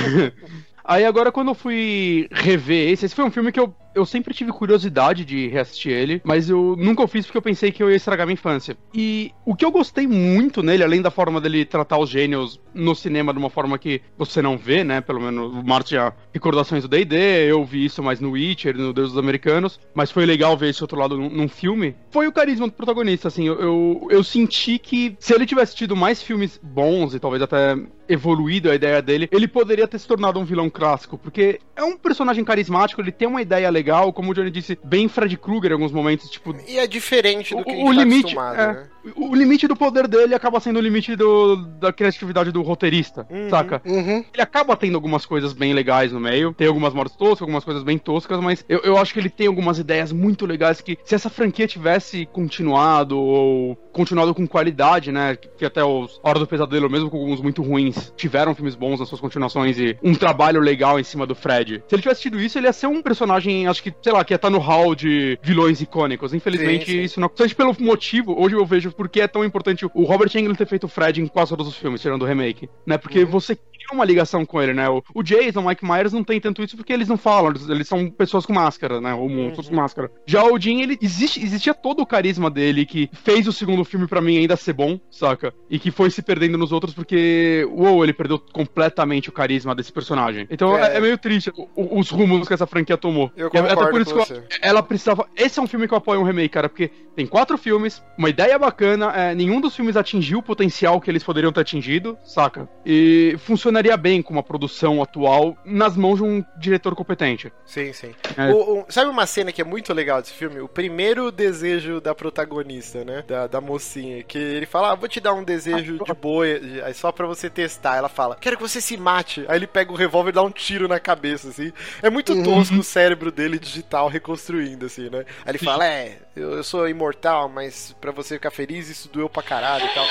[laughs] Aí agora quando eu fui rever esse, esse foi um filme que eu eu sempre tive curiosidade de reassistir ele, mas eu nunca o fiz porque eu pensei que eu ia estragar minha infância. E o que eu gostei muito nele, além da forma dele tratar os gênios no cinema de uma forma que você não vê, né? Pelo menos o Martin tinha recordações do D&D, eu vi isso mais no Witcher, no Deus dos Americanos, mas foi legal ver esse outro lado num, num filme. Foi o carisma do protagonista, assim, eu, eu, eu senti que se ele tivesse tido mais filmes bons e talvez até evoluído a ideia dele, ele poderia ter se tornado um vilão clássico, porque é um personagem carismático, ele tem uma ideia legal como o Johnny disse, bem Fred Krueger em alguns momentos, tipo... E é diferente do que o, a gente o tá limite, acostumado, é, né? O limite do poder dele acaba sendo o limite do, da criatividade do roteirista, uhum, saca? Uhum. Ele acaba tendo algumas coisas bem legais no meio, tem algumas mortes toscas, algumas coisas bem toscas, mas eu, eu acho que ele tem algumas ideias muito legais que, se essa franquia tivesse continuado, ou continuado com qualidade, né, que até os Hora do Pesadelo, mesmo com alguns muito ruins, tiveram filmes bons nas suas continuações e um trabalho legal em cima do Fred. Se ele tivesse tido isso, ele ia ser um personagem acho que, sei lá, que ia estar no hall de vilões icônicos. Infelizmente, sim, sim. isso não. Principalmente pelo motivo, hoje eu vejo porque é tão importante o Robert Englund ter feito o Fred em quase todos os filmes, tirando o remake. Né? Porque uhum. você uma ligação com ele, né? O, o Jason, o Mike Myers não tem tanto isso porque eles não falam, eles, eles são pessoas com máscara, né? Ou monstros uhum. com máscara. Já o Jim, ele existe, existia todo o carisma dele que fez o segundo filme para mim ainda ser bom, saca? E que foi se perdendo nos outros porque, uou, ele perdeu completamente o carisma desse personagem. Então é, é meio triste os rumos que essa franquia tomou. Eu concordo até por isso que eu, ela precisava. Esse é um filme que eu apoio um remake, cara, porque tem quatro filmes, uma ideia bacana, é, nenhum dos filmes atingiu o potencial que eles poderiam ter atingido, saca? E funciona funcionaria bem com uma produção atual nas mãos de um diretor competente. Sim, sim. É. O, o, sabe uma cena que é muito legal desse filme? O primeiro desejo da protagonista, né? Da, da mocinha. Que ele fala: ah, vou te dar um desejo de boa, só pra você testar. Ela fala: quero que você se mate. Aí ele pega o revólver e dá um tiro na cabeça, assim. É muito uhum. tosco o cérebro dele digital reconstruindo, assim, né? Aí ele fala: é, eu, eu sou imortal, mas pra você ficar feliz, isso doeu pra caralho e tal.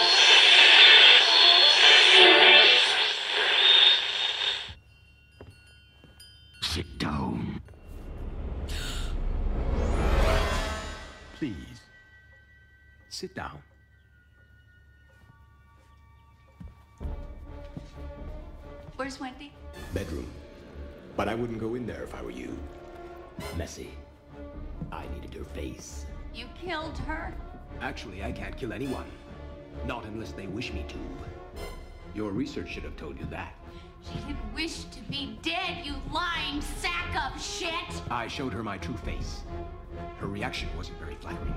Sit down. Please. Sit down. Where's Wendy? Bedroom. But I wouldn't go in there if I were you. Messy. I needed her face. You killed her? Actually, I can't kill anyone. Not unless they wish me to. Your research should have told you that. She didn't wish to be dead, you lying sack of shit! I showed her my true face. Her reaction wasn't very flattering.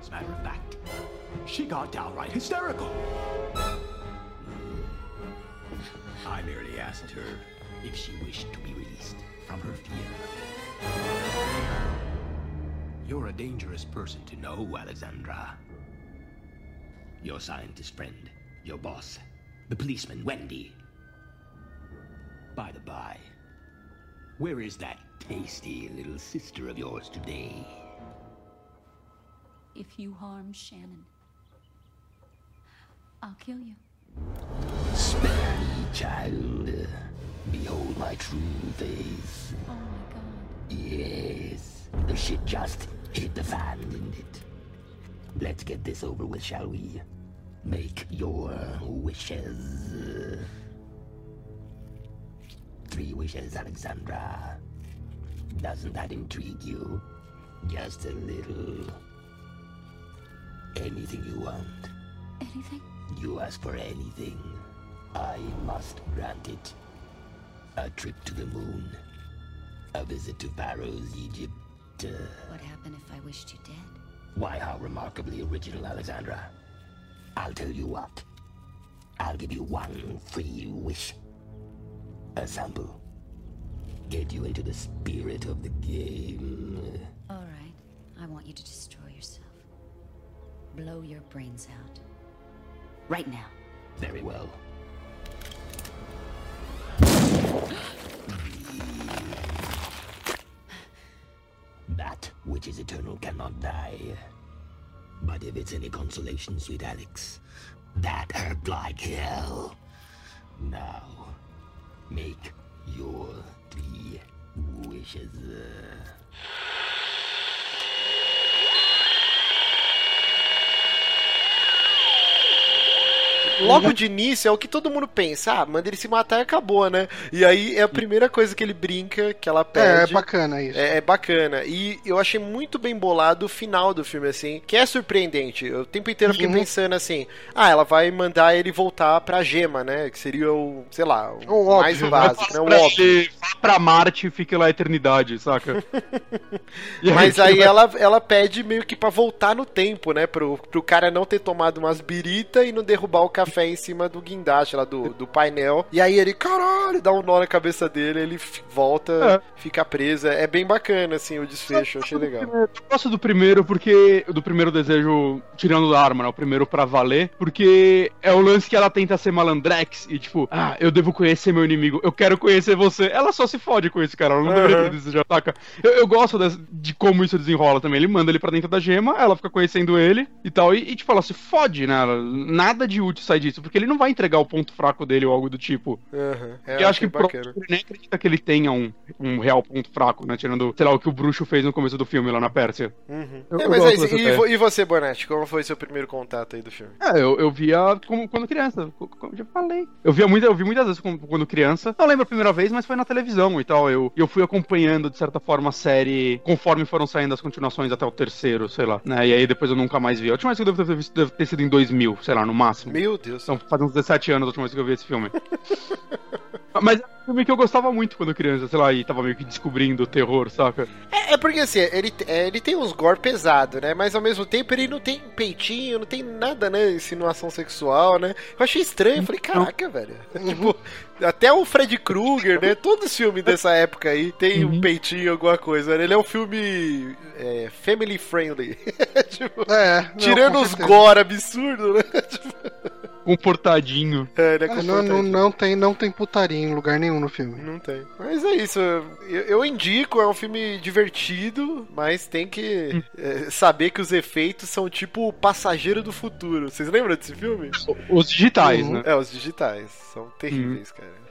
As a matter of fact, she got downright hysterical. I merely asked her if she wished to be released from her fear. You're a dangerous person to know, Alexandra. Your scientist friend, your boss, the policeman, Wendy, by the by, where is that tasty little sister of yours today? If you harm Shannon, I'll kill you. Spare me, child. Behold my true face. Oh my god. Yes. The shit just hit the fan, didn't it? Let's get this over with, shall we? Make your wishes. Three wishes, Alexandra. Doesn't that intrigue you? Just a little. Anything you want. Anything? You ask for anything. I must grant it. A trip to the moon. A visit to Pharaoh's Egypt. Uh, what happened if I wished you dead? Why, how remarkably original, Alexandra. I'll tell you what. I'll give you one free wish. A sample. Get you into the spirit of the game. All right. I want you to destroy yourself. Blow your brains out. Right now. Very well. that which is eternal cannot die. But if it's any consolation, sweet Alex, that hurt like hell. Now, Make your three wishes. Logo de início é o que todo mundo pensa. Ah, manda ele se matar e acabou, né? E aí é a primeira coisa que ele brinca, que ela pede. É, é bacana isso. É, é, bacana. E eu achei muito bem bolado o final do filme, assim, que é surpreendente. Eu, o tempo inteiro eu fiquei uhum. pensando assim: ah, ela vai mandar ele voltar pra gema, né? Que seria o, sei lá, o, o mais óbvio, básico, né? O óbvio. Vá pra Marte e fique lá a eternidade, saca? [laughs] Mas aí, ela, ela pede meio que pra voltar no tempo, né? Pro, pro cara não ter tomado umas birita e não derrubar o café em cima do guindaste lá do, do painel. E aí ele, caralho, dá um nó na cabeça dele, ele volta, é. fica preso. É bem bacana, assim, o desfecho, eu achei legal. Eu gosto do primeiro porque. Do primeiro desejo tirando da arma, né? O primeiro pra valer. Porque é o lance que ela tenta ser malandrex e, tipo, ah, eu devo conhecer meu inimigo, eu quero conhecer você. Ela só se fode com esse cara, ela não uhum. deveria ter desejado ataca. Eu, eu gosto de, de, como isso desenrola também. Ele manda ele pra dentro da gema, ela fica conhecendo ele e tal. E, e tipo, ela se fode, né? Nada de útil sai disso, porque ele não vai entregar o ponto fraco dele ou algo do tipo. Uhum. É, eu acho que ele nem acredita que ele tenha um, um real ponto fraco, né? Tirando, sei lá, o que o bruxo fez no começo do filme lá na Pérsia. Uhum. Eu, é, mas aí, e, e, você, Bonatti, como foi seu primeiro contato aí do filme? É, eu, eu via como, quando criança, como já falei. Eu via muito, eu vi muitas vezes quando criança. Não lembro a primeira vez, mas foi na televisão e tal. Eu, eu fui acompanhando, de certa forma, a série conforme foram saindo as continuações até o terceiro, sei lá. Né? E aí depois eu nunca mais vi. A última vez que eu devo ter visto deve ter sido em 2000, sei lá, no máximo. Meu Deus. Então faz uns 17 anos a última vez que eu vi esse filme. [laughs] Mas é um filme que eu gostava muito quando criança, sei lá, e tava meio que descobrindo o terror, saca? É, é porque assim, ele, é, ele tem uns gore pesado, né? Mas ao mesmo tempo ele não tem peitinho, não tem nada, né? Insinuação sexual, né? Eu achei estranho, eu falei, caraca, velho. [laughs] tipo, até o Fred Krueger, né? Todo filme dessa época aí tem uhum. um peitinho, alguma coisa. Né? Ele é um filme é, family friendly. [laughs] tipo, é, tirando os gore absurdos, né? tipo comportadinho. É, ele é comportadinho. Não, não, não, tem, não tem putaria em lugar nenhum no filme. Não tem. Mas é isso. Eu, eu indico, é um filme divertido, mas tem que hum. é, saber que os efeitos são tipo o passageiro do futuro. Vocês lembram desse filme? Os digitais, uhum. né? É, os digitais. São terríveis, uhum. cara.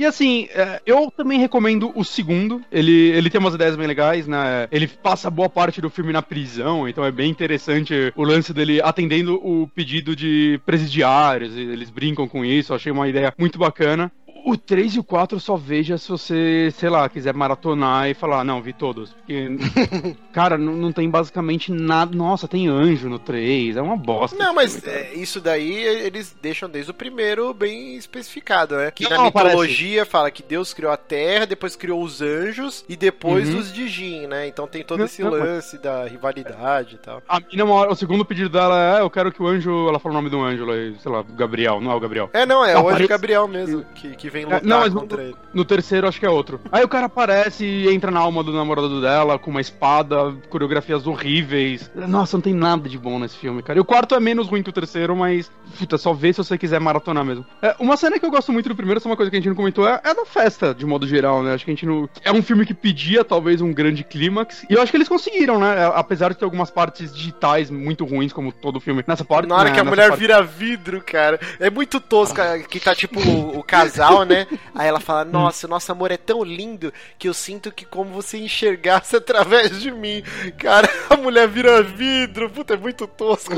E assim, é, eu também recomendo o segundo. Ele, ele tem umas ideias bem legais, né? Ele passa boa parte do filme na prisão, então é bem interessante o lance dele atendendo o pedido de presidiários. Eles brincam com isso, achei uma ideia muito bacana. O 3 e o 4 só veja se você, sei lá, quiser maratonar e falar, não, vi todos. Porque, [laughs] cara, não, não tem basicamente nada. Nossa, tem anjo no 3, é uma bosta. Não, mas é, isso daí eles deixam desde o primeiro bem especificado, né? Que não, na mitologia parece. fala que Deus criou a terra, depois criou os anjos e depois uhum. os Dijin, né? Então tem todo esse não, lance mas... da rivalidade e tal. A mina, o segundo pedido dela é: eu quero que o anjo. Ela fala o nome do anjo, sei lá, Gabriel, não é o Gabriel. É, não, é o anjo Gabriel mesmo, que, que vem lutar não, mas contra no, ele. No terceiro, acho que é outro. Aí o cara aparece e entra na alma do namorado dela com uma espada, coreografias horríveis. Nossa, não tem nada de bom nesse filme, cara. E o quarto é menos ruim que o terceiro, mas puta, só vê se você quiser maratonar mesmo. É, uma cena que eu gosto muito do primeiro, é uma coisa que a gente não comentou, é, é da festa, de modo geral, né? Acho que a gente não. É um filme que pedia, talvez, um grande clímax. E eu acho que eles conseguiram, né? É, apesar de ter algumas partes digitais muito ruins, como todo filme. Nessa parte. Na hora né? que a mulher parte... vira vidro, cara. É muito tosca que tá tipo o, o casal, né? Aí ela fala: Nossa, nosso amor é tão lindo que eu sinto que como você enxergasse através de mim. Cara, a mulher vira vidro. Puta, é muito tosco.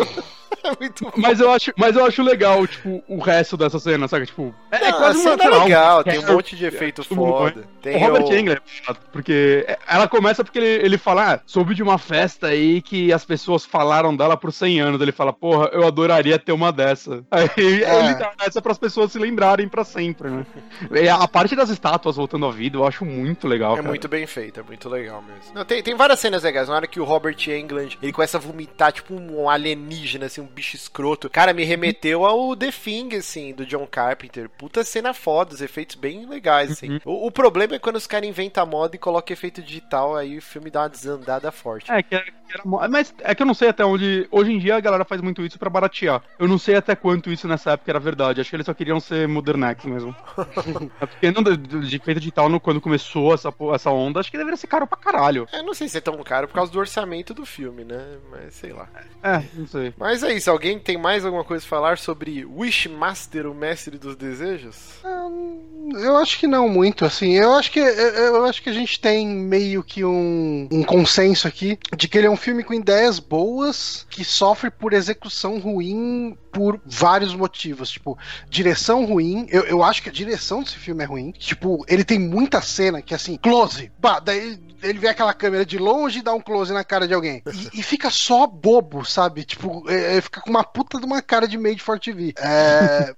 [laughs] É. Mas eu acho, mas eu acho legal, tipo, o resto dessa cena, sabe? Tipo, é, é Não, é quase a cena é legal, tem um monte de efeito é, foda. Tem o Robert o... Engler, porque ela começa porque ele, ele fala, ah, soube de uma festa aí que as pessoas falaram dela por 100 anos. Ele fala, porra, eu adoraria ter uma dessa. [laughs] Aí é. ele dá essa para as pessoas se lembrarem para sempre, né? A parte das estátuas voltando à vida, eu acho muito legal. É cara. muito bem feito, é muito legal mesmo. Não, tem, tem várias cenas legais. Na hora que o Robert Englund ele começa a vomitar, tipo um alienígena, assim, um bicho escroto. Cara, me remeteu ao The Thing, assim, do John Carpenter. Puta cena foda, os efeitos bem legais, assim. Uhum. O, o, problema é quando os caras inventam moda e colocam efeito digital, aí o filme dá uma desandada forte. É, que era, que era, mas é que eu não sei até onde. Hoje em dia a galera faz muito isso para baratear. Eu não sei até quanto isso nessa época era verdade. Acho que eles só queriam ser modernex mesmo. [laughs] é porque não, de, de efeito digital, no, quando começou essa, essa onda, acho que deveria ser caro pra caralho. É, não sei se é tão caro por causa do orçamento do filme, né? Mas sei lá. É, não sei. Mas é isso, alguém tem mais alguma coisa a falar sobre Wishmaster, o mestre dos desejos? Eu acho que não muito, assim. Eu acho que eu acho que a gente tem meio que um, um consenso aqui de que ele é um filme com ideias boas que sofre por execução ruim por vários motivos. Tipo, direção ruim. Eu, eu acho que a direção desse filme é ruim. Tipo, ele tem muita cena que assim, close. Bah, daí ele vê aquela câmera de longe e dá um close na cara de alguém. E, e fica só bobo, sabe? Tipo, é, é fica com uma puta de uma cara de Made for TV. É.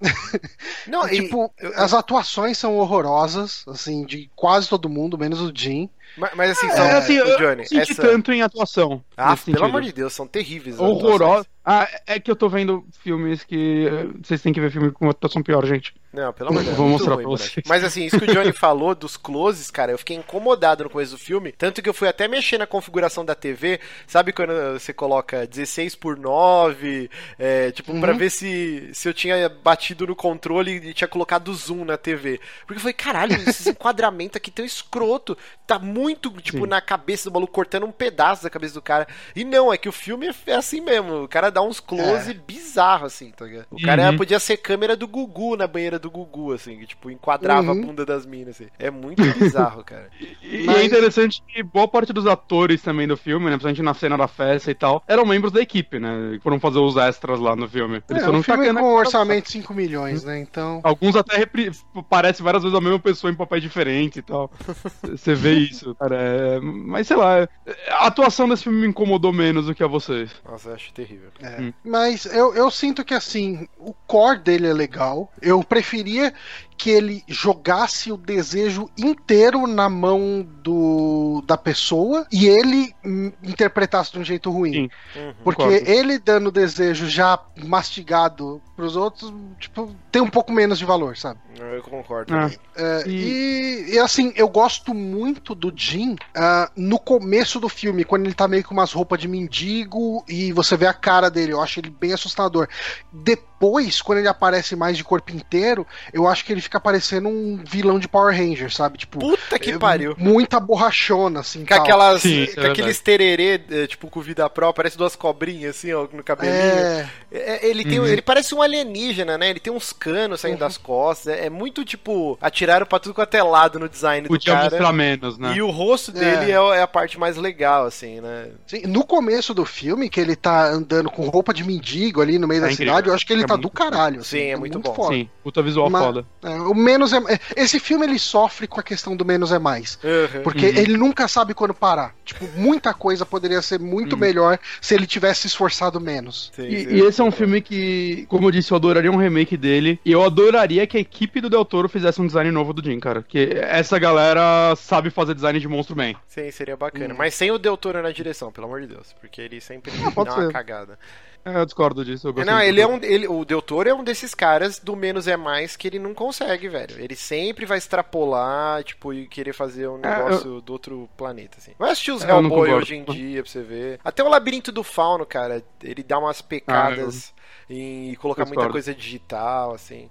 Não, [laughs] tipo, e... as atuações são horrorosas, assim, de quase todo mundo, menos o Jim. Mas, mas assim, são, é, assim, o Johnny, eu senti essa... tanto em atuação. Ah, pelo sentido. amor de Deus, são terríveis. Horrorosos. Ah, é que eu tô vendo filmes que. Eh, vocês têm que ver filme com atuação pior, gente. Não, pelo amor de Deus. Vou mostrar ruim, pra vocês. Mas assim, isso que o Johnny [laughs] falou dos closes, cara, eu fiquei incomodado no começo do filme. Tanto que eu fui até mexer na configuração da TV. Sabe quando você coloca 16 por 9? É, tipo, uhum. pra ver se, se eu tinha batido no controle e tinha colocado zoom na TV. Porque eu falei, caralho, esse [laughs] enquadramento aqui tão escroto. Tá muito, tipo, Sim. na cabeça do maluco, cortando um pedaço da cabeça do cara. E não, é que o filme é assim mesmo. O cara dá uns close é. bizarros, assim, tá ligado? O cara uhum. podia ser câmera do Gugu na banheira do Gugu, assim, que, tipo, enquadrava uhum. a bunda das minas, assim. É muito bizarro, cara. [laughs] E, Mas... é interessante que boa parte dos atores também do filme, né, principalmente na cena da festa e tal, eram membros da equipe, né, que foram fazer os extras lá no filme. Eles é, foram um filme com um orçamento de 5 milhões, né, então... Alguns até repri... parece várias vezes a mesma pessoa em papéis diferentes e tal. [laughs] Você vê isso, cara. É... Mas, sei lá, a atuação desse filme me incomodou menos do que a vocês. Nossa, eu acho terrível. É. Hum. Mas eu, eu sinto que assim, o core dele é legal. Eu preferia que ele jogasse o desejo inteiro na mão do, da pessoa e ele interpretasse de um jeito ruim. Uhum, Porque concordo. ele dando o desejo já mastigado pros outros, tipo, tem um pouco menos de valor, sabe? Eu concordo. Ah. É, e... e... assim, eu gosto muito do Jim uh, no começo do filme, quando ele tá meio com umas roupas de mendigo e você vê a cara dele, eu acho ele bem assustador. Depois, quando ele aparece mais de corpo inteiro, eu acho que ele fica parecendo um vilão de Power Rangers, sabe? Tipo, Puta que é, pariu. Muita borrachona, assim. Com, aquelas, Sim, com é aqueles tererê, é, tipo, com vida própria, parece duas cobrinhas, assim, ó, no cabelinho. É... é ele, tem, uhum. ele parece um alienígena, né? Ele tem uns canos saindo uhum. das costas. É, muito, tipo, atiraram pra tudo quanto é lado no design Podia do cara. mostrar menos, né? E o rosto dele é. a parte mais legal, assim, né? Sim, no começo do filme, que ele tá andando com roupa de mendigo ali no meio da cidade, eu acho que ele tá do caralho. Assim, Sim, é muito, muito bom. Foda. Sim, puta visual Mas, foda. o menos é. Esse filme ele sofre com a questão do menos é mais. Uhum. Porque uhum. ele nunca sabe quando parar. Tipo, muita coisa poderia ser muito uhum. melhor se ele tivesse esforçado menos. Sim, e, e, esse é um filme que, como eu disse, eu adoraria um remake dele. E eu adoraria que a equipe do Del Toro fizesse um design novo do Jim, cara. Que essa galera sabe fazer design de monstro bem. Sim, seria bacana. Hum. Mas sem o Del Toro na direção, pelo amor de Deus. Porque ele sempre ah, dá uma cagada. É, eu discordo disso. Eu não, ele é um, ele, o Del Toro é um desses caras do menos é mais que ele não consegue, velho. Ele sempre vai extrapolar, tipo, e querer fazer um negócio é, eu... do outro planeta, assim. Vai assistir os Hellboy hoje em dia pra você ver. Até o Labirinto do Fauno, cara, ele dá umas pecadas ah, eu... em colocar muita coisa digital, assim.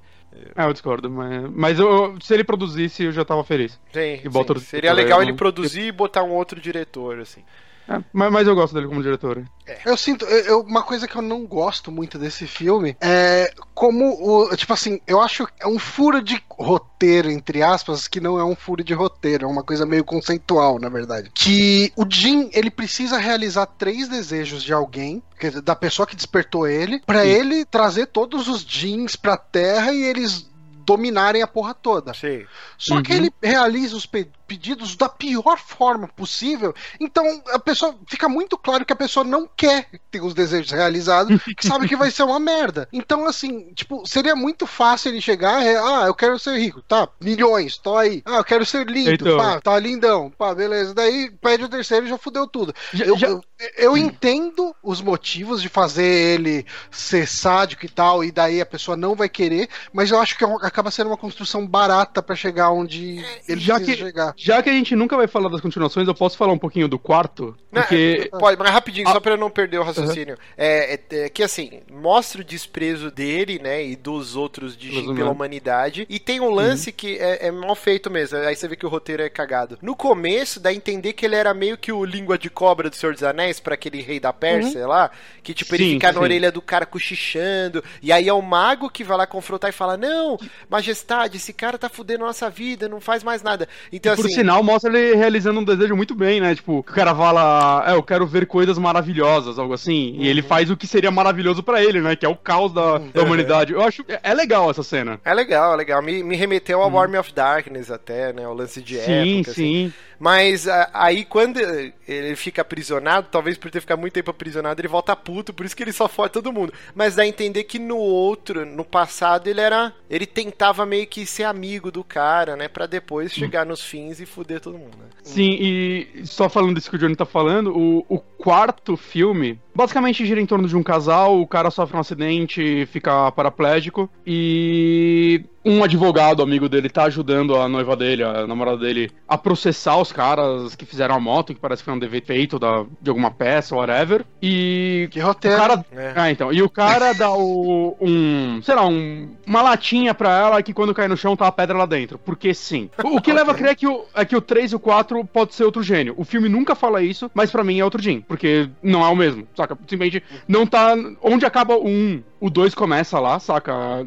É, eu discordo, mas, mas eu, se ele produzisse, eu já tava feliz. Sim, sim. Seria legal ele produzir e botar um outro diretor, assim. É, mas, mas, eu gosto dele como diretor. É. Eu sinto. Eu, uma coisa que eu não gosto muito desse filme é como o. Tipo assim, eu acho é um furo de roteiro, entre aspas, que não é um furo de roteiro, é uma coisa meio conceitual, na verdade. Que o Jim, ele precisa realizar três desejos de alguém, da pessoa que despertou ele, para ele trazer todos os jeans pra terra e eles dominarem a porra toda. Sim. Só uhum. que ele realiza os pedidos da pior forma possível. Então a pessoa fica muito claro que a pessoa não quer ter os desejos realizados, que sabe que vai ser uma merda. Então, assim, tipo, seria muito fácil ele chegar, ah, eu quero ser rico, tá, milhões, tô aí. Ah, eu quero ser lindo, então... pá, tá lindão, pá, beleza. Daí pede o terceiro e já fudeu tudo. Já, eu, já... eu, eu entendo os motivos de fazer ele ser sádico e tal, e daí a pessoa não vai querer, mas eu acho que é acaba sendo uma construção barata para chegar onde é, ele já que, chegar. Já que a gente nunca vai falar das continuações, eu posso falar um pouquinho do quarto? Porque... Não, pode, mas rapidinho, ah. só pra eu não perder o raciocínio. Uhum. É, é, que assim, mostra o desprezo dele, né, e dos outros de pela humanidade. E tem um lance uhum. que é, é, mal feito mesmo. Aí você vê que o roteiro é cagado. No começo, dá a entender que ele era meio que o língua de cobra do Senhor dos Anéis para aquele rei da Pérsia uhum. lá. Que, tipo, ele sim, fica sim. na orelha do cara cochichando. E aí é o mago que vai lá confrontar e fala: Não, majestade, esse cara tá fudendo a nossa vida, não faz mais nada. Então, e por assim, sinal, mostra ele realizando um desejo muito bem, né? Tipo, o cara fala, é, eu quero ver coisas maravilhosas, algo assim. Uhum. E ele uhum. faz o que seria maravilhoso para ele, né? Que é o caos da, uhum. da humanidade. Eu acho é, é legal essa cena. É legal, é legal. Me, me remeteu ao uhum. Army of Darkness até, né? O lance de sim, época. Sim, assim. Mas aí quando ele fica aprisionado, talvez por ter ficado muito tempo aprisionado, ele volta puto, por isso que ele só fode todo mundo. Mas dá a entender que no outro, no passado, ele era. Ele tentava meio que ser amigo do cara, né? Pra depois hum. chegar nos fins e fuder todo mundo. Né? Sim, e só falando disso que o Johnny tá falando, o, o quarto filme basicamente gira em torno de um casal, o cara sofre um acidente, fica paraplégico e um advogado amigo dele tá ajudando a noiva dele, a namorada dele, a processar os caras que fizeram a moto, que parece que foi um defeito da, de alguma peça, whatever. E. Que roteiro. O cara, é. Ah, então. E o cara dá o, um. Sei lá, um, uma latinha pra ela que quando cai no chão tá a pedra lá dentro. Porque sim. O, [laughs] o que leva a crer é que o, é que o 3 e o 4 pode ser outro gênio. O filme nunca fala isso, mas para mim é outro Jim. Porque não é o mesmo, saca? Simplesmente não tá. Onde acaba o 1, o 2 começa lá, saca?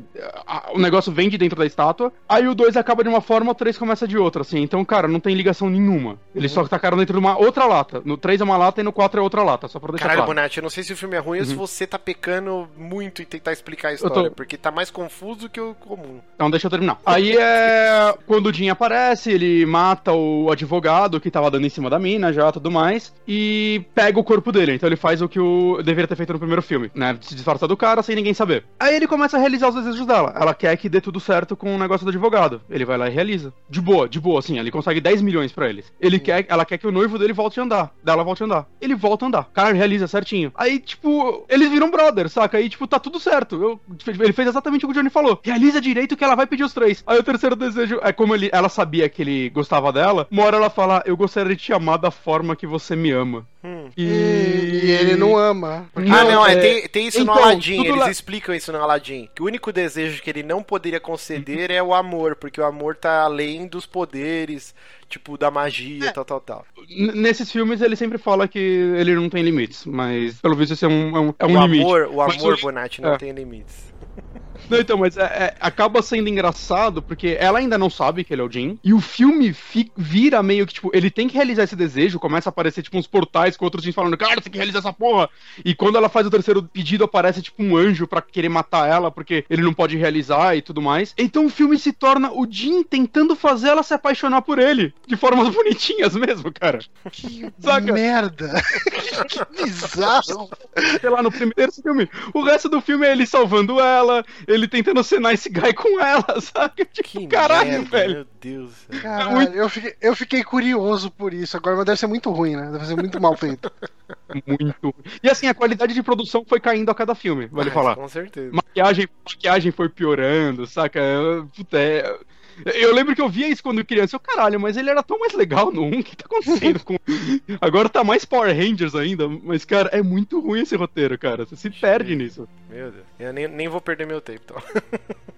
O negócio vem de dentro da estátua. Aí o 2 acaba de uma forma, o 3 começa de outra, assim. Então, cara, não tem ligação nenhuma. Eles uhum. só tacaram dentro de uma outra lata. No 3 é uma lata e no 4 é outra lata, só pra deixar Caralho, claro. Bonatti, eu não sei se o filme é ruim uhum. ou se uhum. você tá pecando muito em tentar explicar a história, tô... porque tá mais confuso que o comum. Então deixa eu terminar. Aí é quando o Jim aparece, ele mata o advogado que tava dando em cima da mina já, tudo mais, e pega o corpo dele. Então ele faz o que o deveria ter feito no primeiro filme, né? Se disfarçar do cara sem ninguém saber. Aí ele começa a realizar os desejos dela. Ela quer que dê tudo certo com o negócio do advogado. Ele vai lá e realiza. De boa, de boa, assim, ele consegue 10 milhões para eles. Ele quer, ela quer que o noivo dele volte a andar. Dela volte a andar. Ele volta a andar. Cara, realiza certinho. Aí, tipo, eles viram brother, saca? Aí, tipo, tá tudo certo. Eu, ele fez exatamente o que o Johnny falou. Realiza direito que ela vai pedir os três. Aí o terceiro desejo é como ele, ela sabia que ele gostava dela. Uma hora ela fala: Eu gostaria de te amar da forma que você me ama. Hum. E... e... ele não ama. Porque... Ah, não, é, tem, tem isso então, no Aladdin. Eles lá... explicam isso no Aladdin. Que o único desejo que ele não poderia conceder é o amor, porque o amor tá além dos poderes, tipo, da magia, é. tal, tal, tal. Nesses filmes ele sempre fala que ele não tem limites, mas pelo visto esse é um, é um, é um o limite. Amor, o amor, mas, Bonatti, não é. tem limites. [laughs] Não, então, mas é, é, acaba sendo engraçado porque ela ainda não sabe que ele é o Jin. E o filme fi, vira meio que, tipo, ele tem que realizar esse desejo. Começa a aparecer, tipo, uns portais com outros Jins falando, cara, você tem que realizar essa porra. E quando ela faz o terceiro pedido, aparece, tipo, um anjo para querer matar ela porque ele não pode realizar e tudo mais. Então o filme se torna o Jin tentando fazer ela se apaixonar por ele. De formas [laughs] bonitinhas mesmo, cara. Que Saca? merda. [laughs] que bizarro. Sei lá, no primeiro filme. O resto do filme é ele salvando ela, ele tentando ser nice guy com ela, [laughs] sabe? Tipo, que caralho, merda, velho. Meu Deus. Caralho, é muito... eu, fiquei, eu fiquei curioso por isso. Agora, mas deve ser muito ruim, né? Deve ser muito mal feito. [laughs] muito. E assim, a qualidade de produção foi caindo a cada filme, vale ah, falar. Com certeza. Maquiagem, maquiagem foi piorando, saca? Puta, é... Eu lembro que eu via isso quando criança. Eu, caralho, mas ele era tão mais legal no 1. O que tá acontecendo com. Agora tá mais Power Rangers ainda. Mas, cara, é muito ruim esse roteiro, cara. Você se perde nisso. Meu Deus. Eu nem, nem vou perder meu tempo, então. [laughs]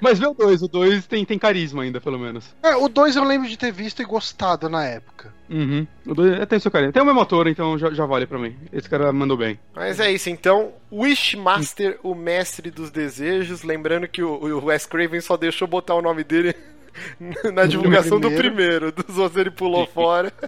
Mas vê o 2, o 2 tem, tem carisma ainda, pelo menos. É, o 2 eu lembro de ter visto e gostado na época. Uhum. O 2 é, tem seu carisma. Tem o mesmo ator, então já, já vale pra mim. Esse cara mandou bem. Mas é isso, então. Wishmaster, o mestre dos desejos. Lembrando que o, o Wes Craven só deixou botar o nome dele [laughs] na divulgação do primeiro. Dos outros ele pulou fora. [laughs]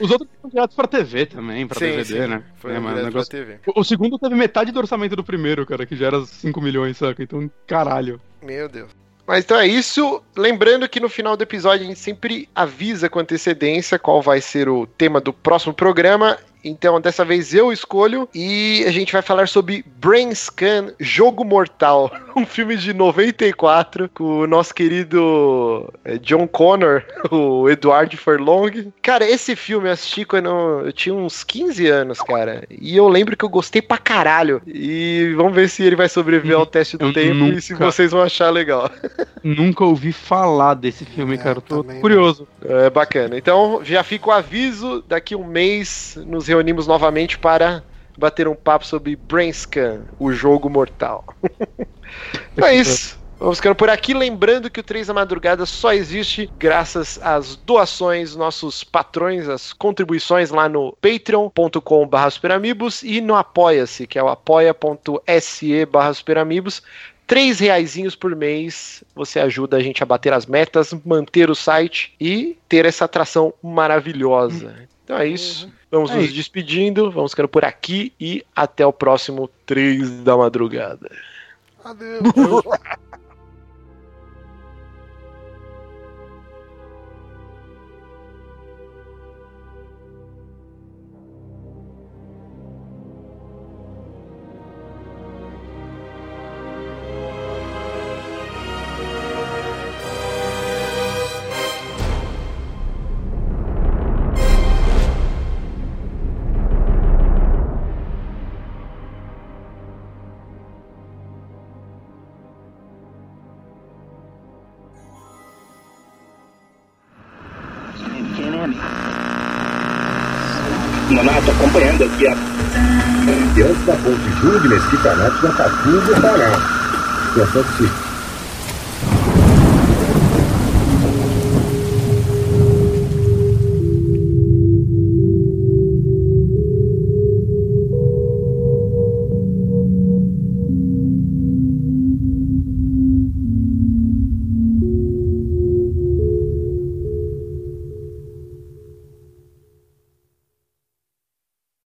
Os outros foram direto pra TV também, pra sim, DVD, sim. né? Foi é, mas negócio... TV. O, o, segundo teve metade do orçamento do primeiro, cara, que já era 5 milhões, saca? Então, caralho. Meu Deus. Mas então é isso. Lembrando que no final do episódio a gente sempre avisa com antecedência qual vai ser o tema do próximo programa. Então, dessa vez eu escolho e a gente vai falar sobre Brain Scan Jogo Mortal, [laughs] um filme de 94 com o nosso querido eh, John Connor, [laughs] o Edward Furlong. Cara, esse filme eu assisti quando eu tinha uns 15 anos, cara. E eu lembro que eu gostei pra caralho. E vamos ver se ele vai sobreviver ao teste do eu tempo nunca, e se vocês vão achar legal. [laughs] Nunca ouvi falar desse filme, é, cara. Eu tô curioso. É bacana. Então, já fica o aviso, daqui um mês nos reunimos novamente para bater um papo sobre Brainscan, o jogo mortal. então [laughs] é isso. Vamos ficando por aqui, lembrando que o 3 da Madrugada só existe graças às doações, nossos patrões, as contribuições lá no patreon.com barra e no apoia-se, que é o apoia.se barra. Três reaisinhos por mês, você ajuda a gente a bater as metas, manter o site e ter essa atração maravilhosa. Então é isso. Uhum. Vamos é nos isso. despedindo, vamos ficando por aqui e até o próximo 3 da madrugada. Adeus. [laughs] De Mesquita já está tudo parado. Situação que se